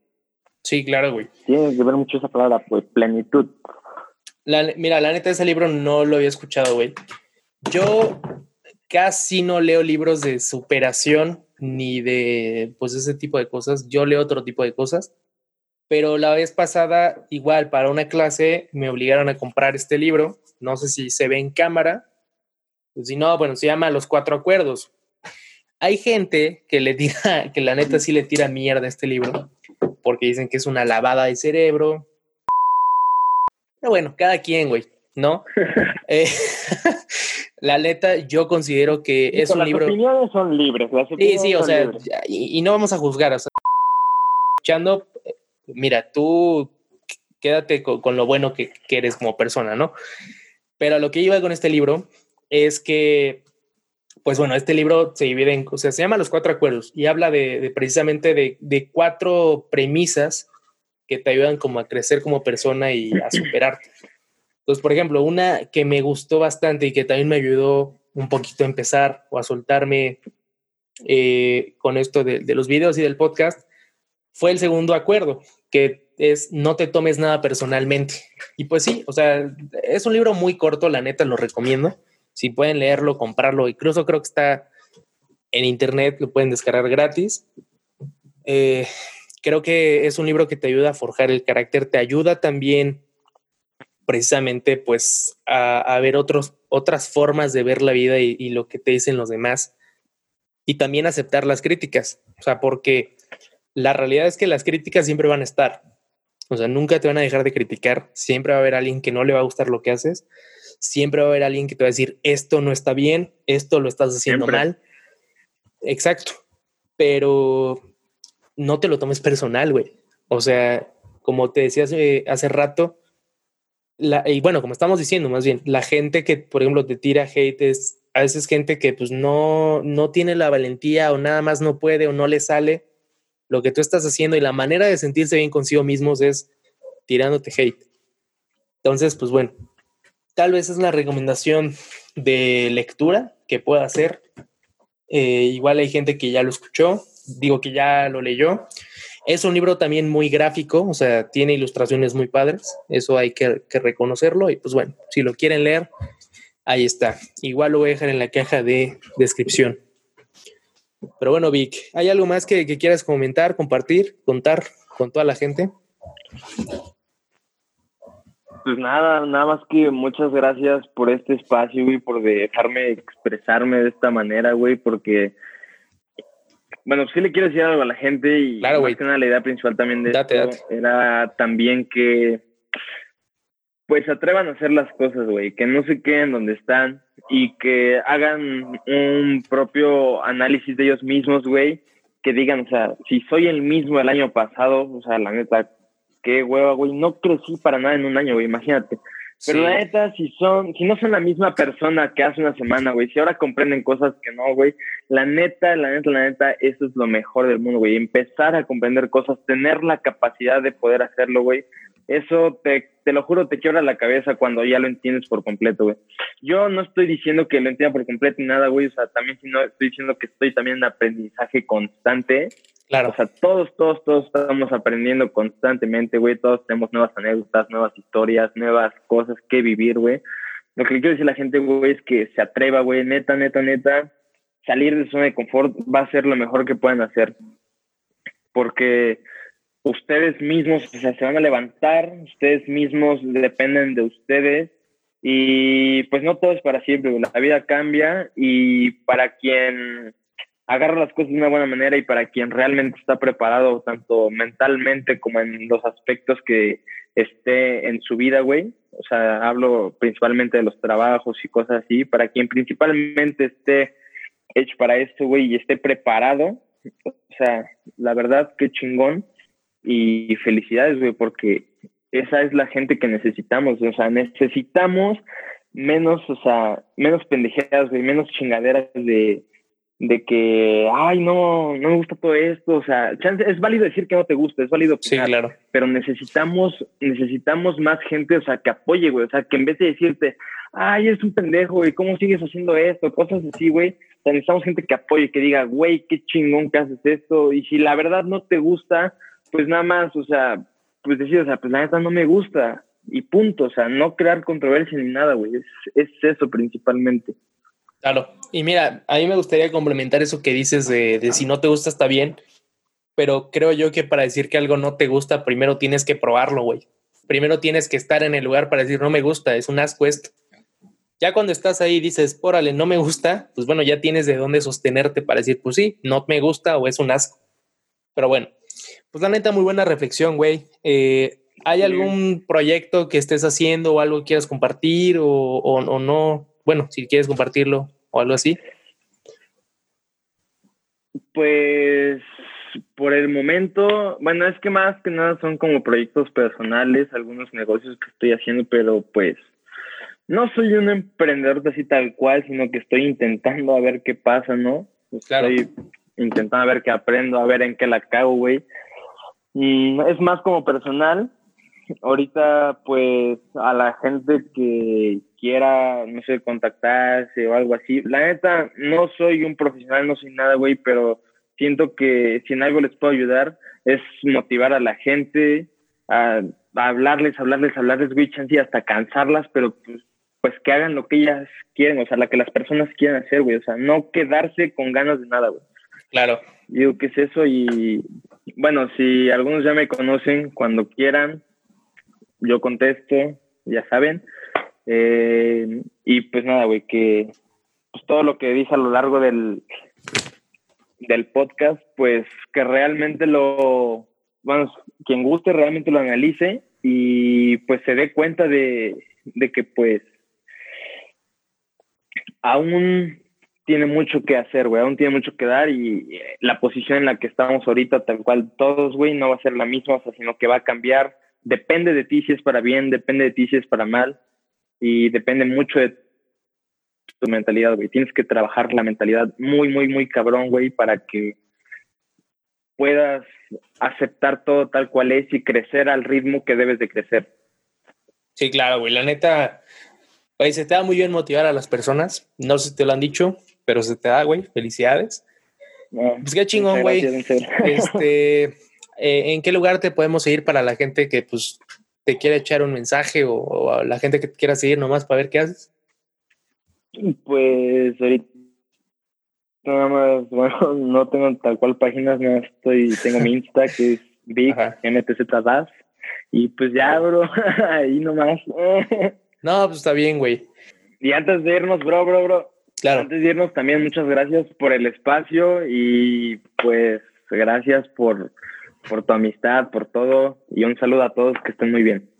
Sí, claro, güey. Tiene que ver mucho esa palabra, pues, plenitud. mira, la neta, ese libro no lo había escuchado, güey. Yo casi no leo libros de superación ni de, pues, ese tipo de cosas. Yo leo otro tipo de cosas. Pero la vez pasada, igual, para una clase, me obligaron a comprar este libro no sé si se ve en cámara. Pues si no, bueno, se llama Los Cuatro Acuerdos. Hay gente que le tira, [LAUGHS] que la neta sí le tira mierda a este libro, porque dicen que es una lavada de cerebro. Pero bueno, cada quien, güey, ¿no? [LAUGHS] eh, [LAUGHS] la neta, yo considero que es un libro. Las opiniones son libres. sí, sí, o sea, y, y, no vamos a juzgar. O sea, escuchando, mira, tú quédate con, lo bueno que, que, eres como persona, ¿no? Pero lo que iba con este libro es que, pues bueno, este libro se divide en, o sea, se llama Los Cuatro Acuerdos y habla de, precisamente de, de, cuatro premisas que te ayudan como a crecer como persona y a superarte. Entonces, por ejemplo, una que me gustó bastante y que también me ayudó un poquito a empezar o a soltarme eh, con esto de, de los videos y del podcast fue el segundo acuerdo, que es no te tomes nada personalmente. Y pues sí, o sea, es un libro muy corto, la neta lo recomiendo. Si pueden leerlo, comprarlo, incluso creo que está en internet, lo pueden descargar gratis. Eh, creo que es un libro que te ayuda a forjar el carácter, te ayuda también precisamente pues a, ver otros, otras formas de ver la vida y, y lo que te dicen los demás y también aceptar las críticas, o sea, porque la realidad es que las críticas siempre van a estar, o sea, nunca te van a dejar de criticar. Siempre va a haber alguien que no le va a gustar lo que haces. Siempre va a haber alguien que te va a decir, esto no está bien, esto lo estás haciendo mal. Exacto. Pero no te lo tomes personal, güey. O sea, como te decía hace, hace rato, la, y bueno, como estamos diciendo, más bien, la gente que, por ejemplo, te tira hate es a veces gente que pues no, no tiene la valentía o nada más no puede o no le sale lo que tú estás haciendo y la manera de sentirse bien consigo mismos es tirándote hate. Entonces, pues bueno, tal vez es la recomendación de lectura que pueda hacer. Eh, igual hay gente que ya lo escuchó, digo que ya lo leyó. Es un libro también muy gráfico, o sea, tiene ilustraciones muy padres, eso hay que, reconocerlo y pues bueno, si lo quieren leer, ahí está. Igual lo voy a dejar en la caja de descripción. Pero bueno, Vic, ¿hay algo más que, que quieras comentar, compartir, contar con toda la gente? Pues nada, nada más que muchas gracias por este espacio, güey, por dejarme expresarme de esta manera, güey, porque, bueno, sí le quiero decir algo a la gente y claro, más que nada la idea principal también de esto era también que, pues, atrevan a hacer las cosas, güey, que no se queden donde están y que hagan un propio análisis de ellos mismos, güey, que digan, o sea, si soy el mismo el año pasado, o sea, la neta, qué hueva, güey. No crecí para nada en un año, güey, imagínate. Pero la neta, si son, si no son la misma persona que hace una semana, güey, si ahora comprenden cosas que no, güey, la neta, la neta, la neta, eso es lo mejor del mundo, güey. Empezar a comprender cosas, tener la capacidad de poder hacerlo, güey. Eso te, te lo juro, te quiebra la cabeza cuando ya lo entiendes por completo, güey. Yo no estoy diciendo que lo entienda por completo ni nada, güey. O sea, también si no estoy diciendo que estoy también en aprendizaje constante Claro. O sea, todos, todos, todos estamos aprendiendo constantemente, güey. Todos tenemos nuevas anécdotas, nuevas historias, nuevas cosas que vivir, güey. Lo que quiero decir a la gente, güey, es que se atreva, güey. Neta, neta, neta. Salir de su zona de confort va a ser lo mejor que puedan hacer. Porque ustedes mismos o sea, se van a levantar, ustedes mismos dependen de ustedes. Y pues no todo es para siempre, la vida cambia y para quien agarra las cosas de una buena manera y para quien realmente está preparado, tanto mentalmente como en los aspectos que esté en su vida, güey. O sea, hablo principalmente de los trabajos y cosas así. Para quien principalmente esté hecho para esto, güey, y esté preparado. O sea, la verdad, qué chingón. Y felicidades, güey, porque esa es la gente que necesitamos. O sea, necesitamos menos, o sea, menos pendejeras, güey, menos chingaderas de de que, ay, no, no me gusta todo esto, o sea, es válido decir que no te gusta, es válido sí, claro. pero necesitamos, necesitamos más gente, o sea, que apoye, güey, o sea, que en vez de decirte, ay, eres un pendejo, güey, ¿cómo sigues haciendo esto? Cosas así, güey, o sea, necesitamos gente que apoye, que diga, güey, qué chingón que haces esto, y si la verdad no te gusta, pues nada más, o sea, pues decir, o sea, pues la neta no me gusta, y punto, o sea, no crear controversia ni nada, güey, es, es eso principalmente. Claro. Y mira, a mí me gustaría complementar eso que dices de, de, si no te gusta está bien, pero creo yo que para decir que algo no te gusta, primero tienes que probarlo, güey. Primero tienes que estar en el lugar para decir no me gusta, es un asco esto. Ya cuando estás ahí y dices, órale, no me gusta, pues bueno, ya tienes de dónde sostenerte para decir, pues sí, no me gusta o es un asco. Pero bueno, pues la neta, muy buena reflexión, güey. Eh, ¿Hay algún proyecto que estés haciendo o algo que quieras compartir o, o, o no? Bueno, si quieres compartirlo, o algo así? Pues por el momento, bueno, es que más que nada son como proyectos personales, algunos negocios que estoy haciendo, pero pues no soy un emprendedor así tal cual, sino que estoy intentando a ver qué pasa, ¿no? Estoy intentando ver qué aprendo, a ver en qué la cago, güey. Y es más como personal. Ahorita, pues, a la gente que quiera, no sé, contactarse o algo así. La neta, no soy un profesional, no soy nada, güey, pero siento que si en algo les puedo ayudar es motivar a la gente, a, hablarles, hablarles, hablarles, güey, chance hasta cansarlas, pero pues, pues que hagan lo que ellas quieren, o sea, la que las personas quieren hacer, güey, o sea, no quedarse con ganas de nada, güey. Claro. Digo, ¿qué es eso? Y bueno, si algunos ya me conocen, cuando quieran, yo contesto, ya saben. Eh, y pues nada, güey, que pues todo lo que dije a lo largo del, del podcast, pues que realmente lo, bueno, quien guste realmente lo analice y pues se dé cuenta de, de que pues aún tiene mucho que hacer, güey, aún tiene mucho que dar y la posición en la que estamos ahorita, tal cual todos, güey, no va a ser la misma, o sea, sino que va a cambiar. Depende de ti si es para bien, depende de ti si es para mal y depende mucho de tu mentalidad, güey. Tienes que trabajar la mentalidad muy, muy, muy cabrón, güey, para que puedas aceptar todo tal cual es y crecer al ritmo que debes de crecer. Sí, claro, güey. La neta, güey, se te da muy bien motivar a las personas. No sé si te lo han dicho, pero se te da, güey. Felicidades. pues qué chingón, güey. [LAUGHS] Este, eh, ¿En qué lugar te podemos seguir para la gente que, pues, te quiere echar un mensaje o, o a la gente que te quiera seguir nomás para ver qué haces? Pues ahorita nada más, [LAUGHS] bueno, no tengo tal cual páginas, no estoy, tengo mi Insta que es Big MTZ. Y pues ya, bro, [LAUGHS] ahí nomás. no, pues está bien, güey. Y antes de irnos, bro, bro, bro. Claro. Antes de irnos, también muchas gracias por el espacio y pues gracias por, por tu amistad, por todo. Y un saludo a todos, que estén muy bien.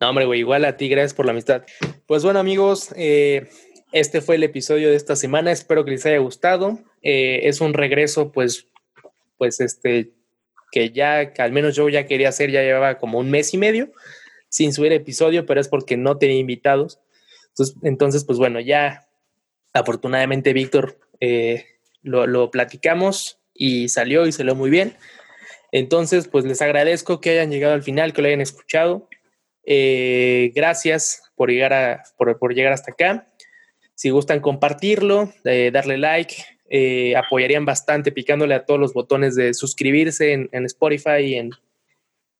No, hombre, güey, igual a ti, gracias por la amistad. Pues bueno, amigos, eh, este fue el episodio de esta semana. Espero que les haya gustado. Eh, es un regreso, pues, pues este, que ya, que al menos yo ya quería hacer, ya llevaba como un mes y medio sin subir episodio, pero es porque no tenía invitados. Entonces, entonces pues bueno, ya afortunadamente Víctor eh, lo, platicamos y salió y salió muy bien. Entonces, pues les agradezco que hayan llegado al final, que lo hayan escuchado. Eh, gracias por llegar, a, por, llegar hasta acá. Si gustan compartirlo, eh, darle like, apoyarían bastante picándole a todos los botones de suscribirse en, Spotify y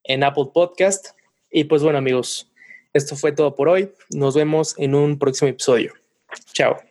en Apple Podcast. Y pues bueno amigos, esto fue todo por hoy. Nos vemos en un próximo episodio. Chao.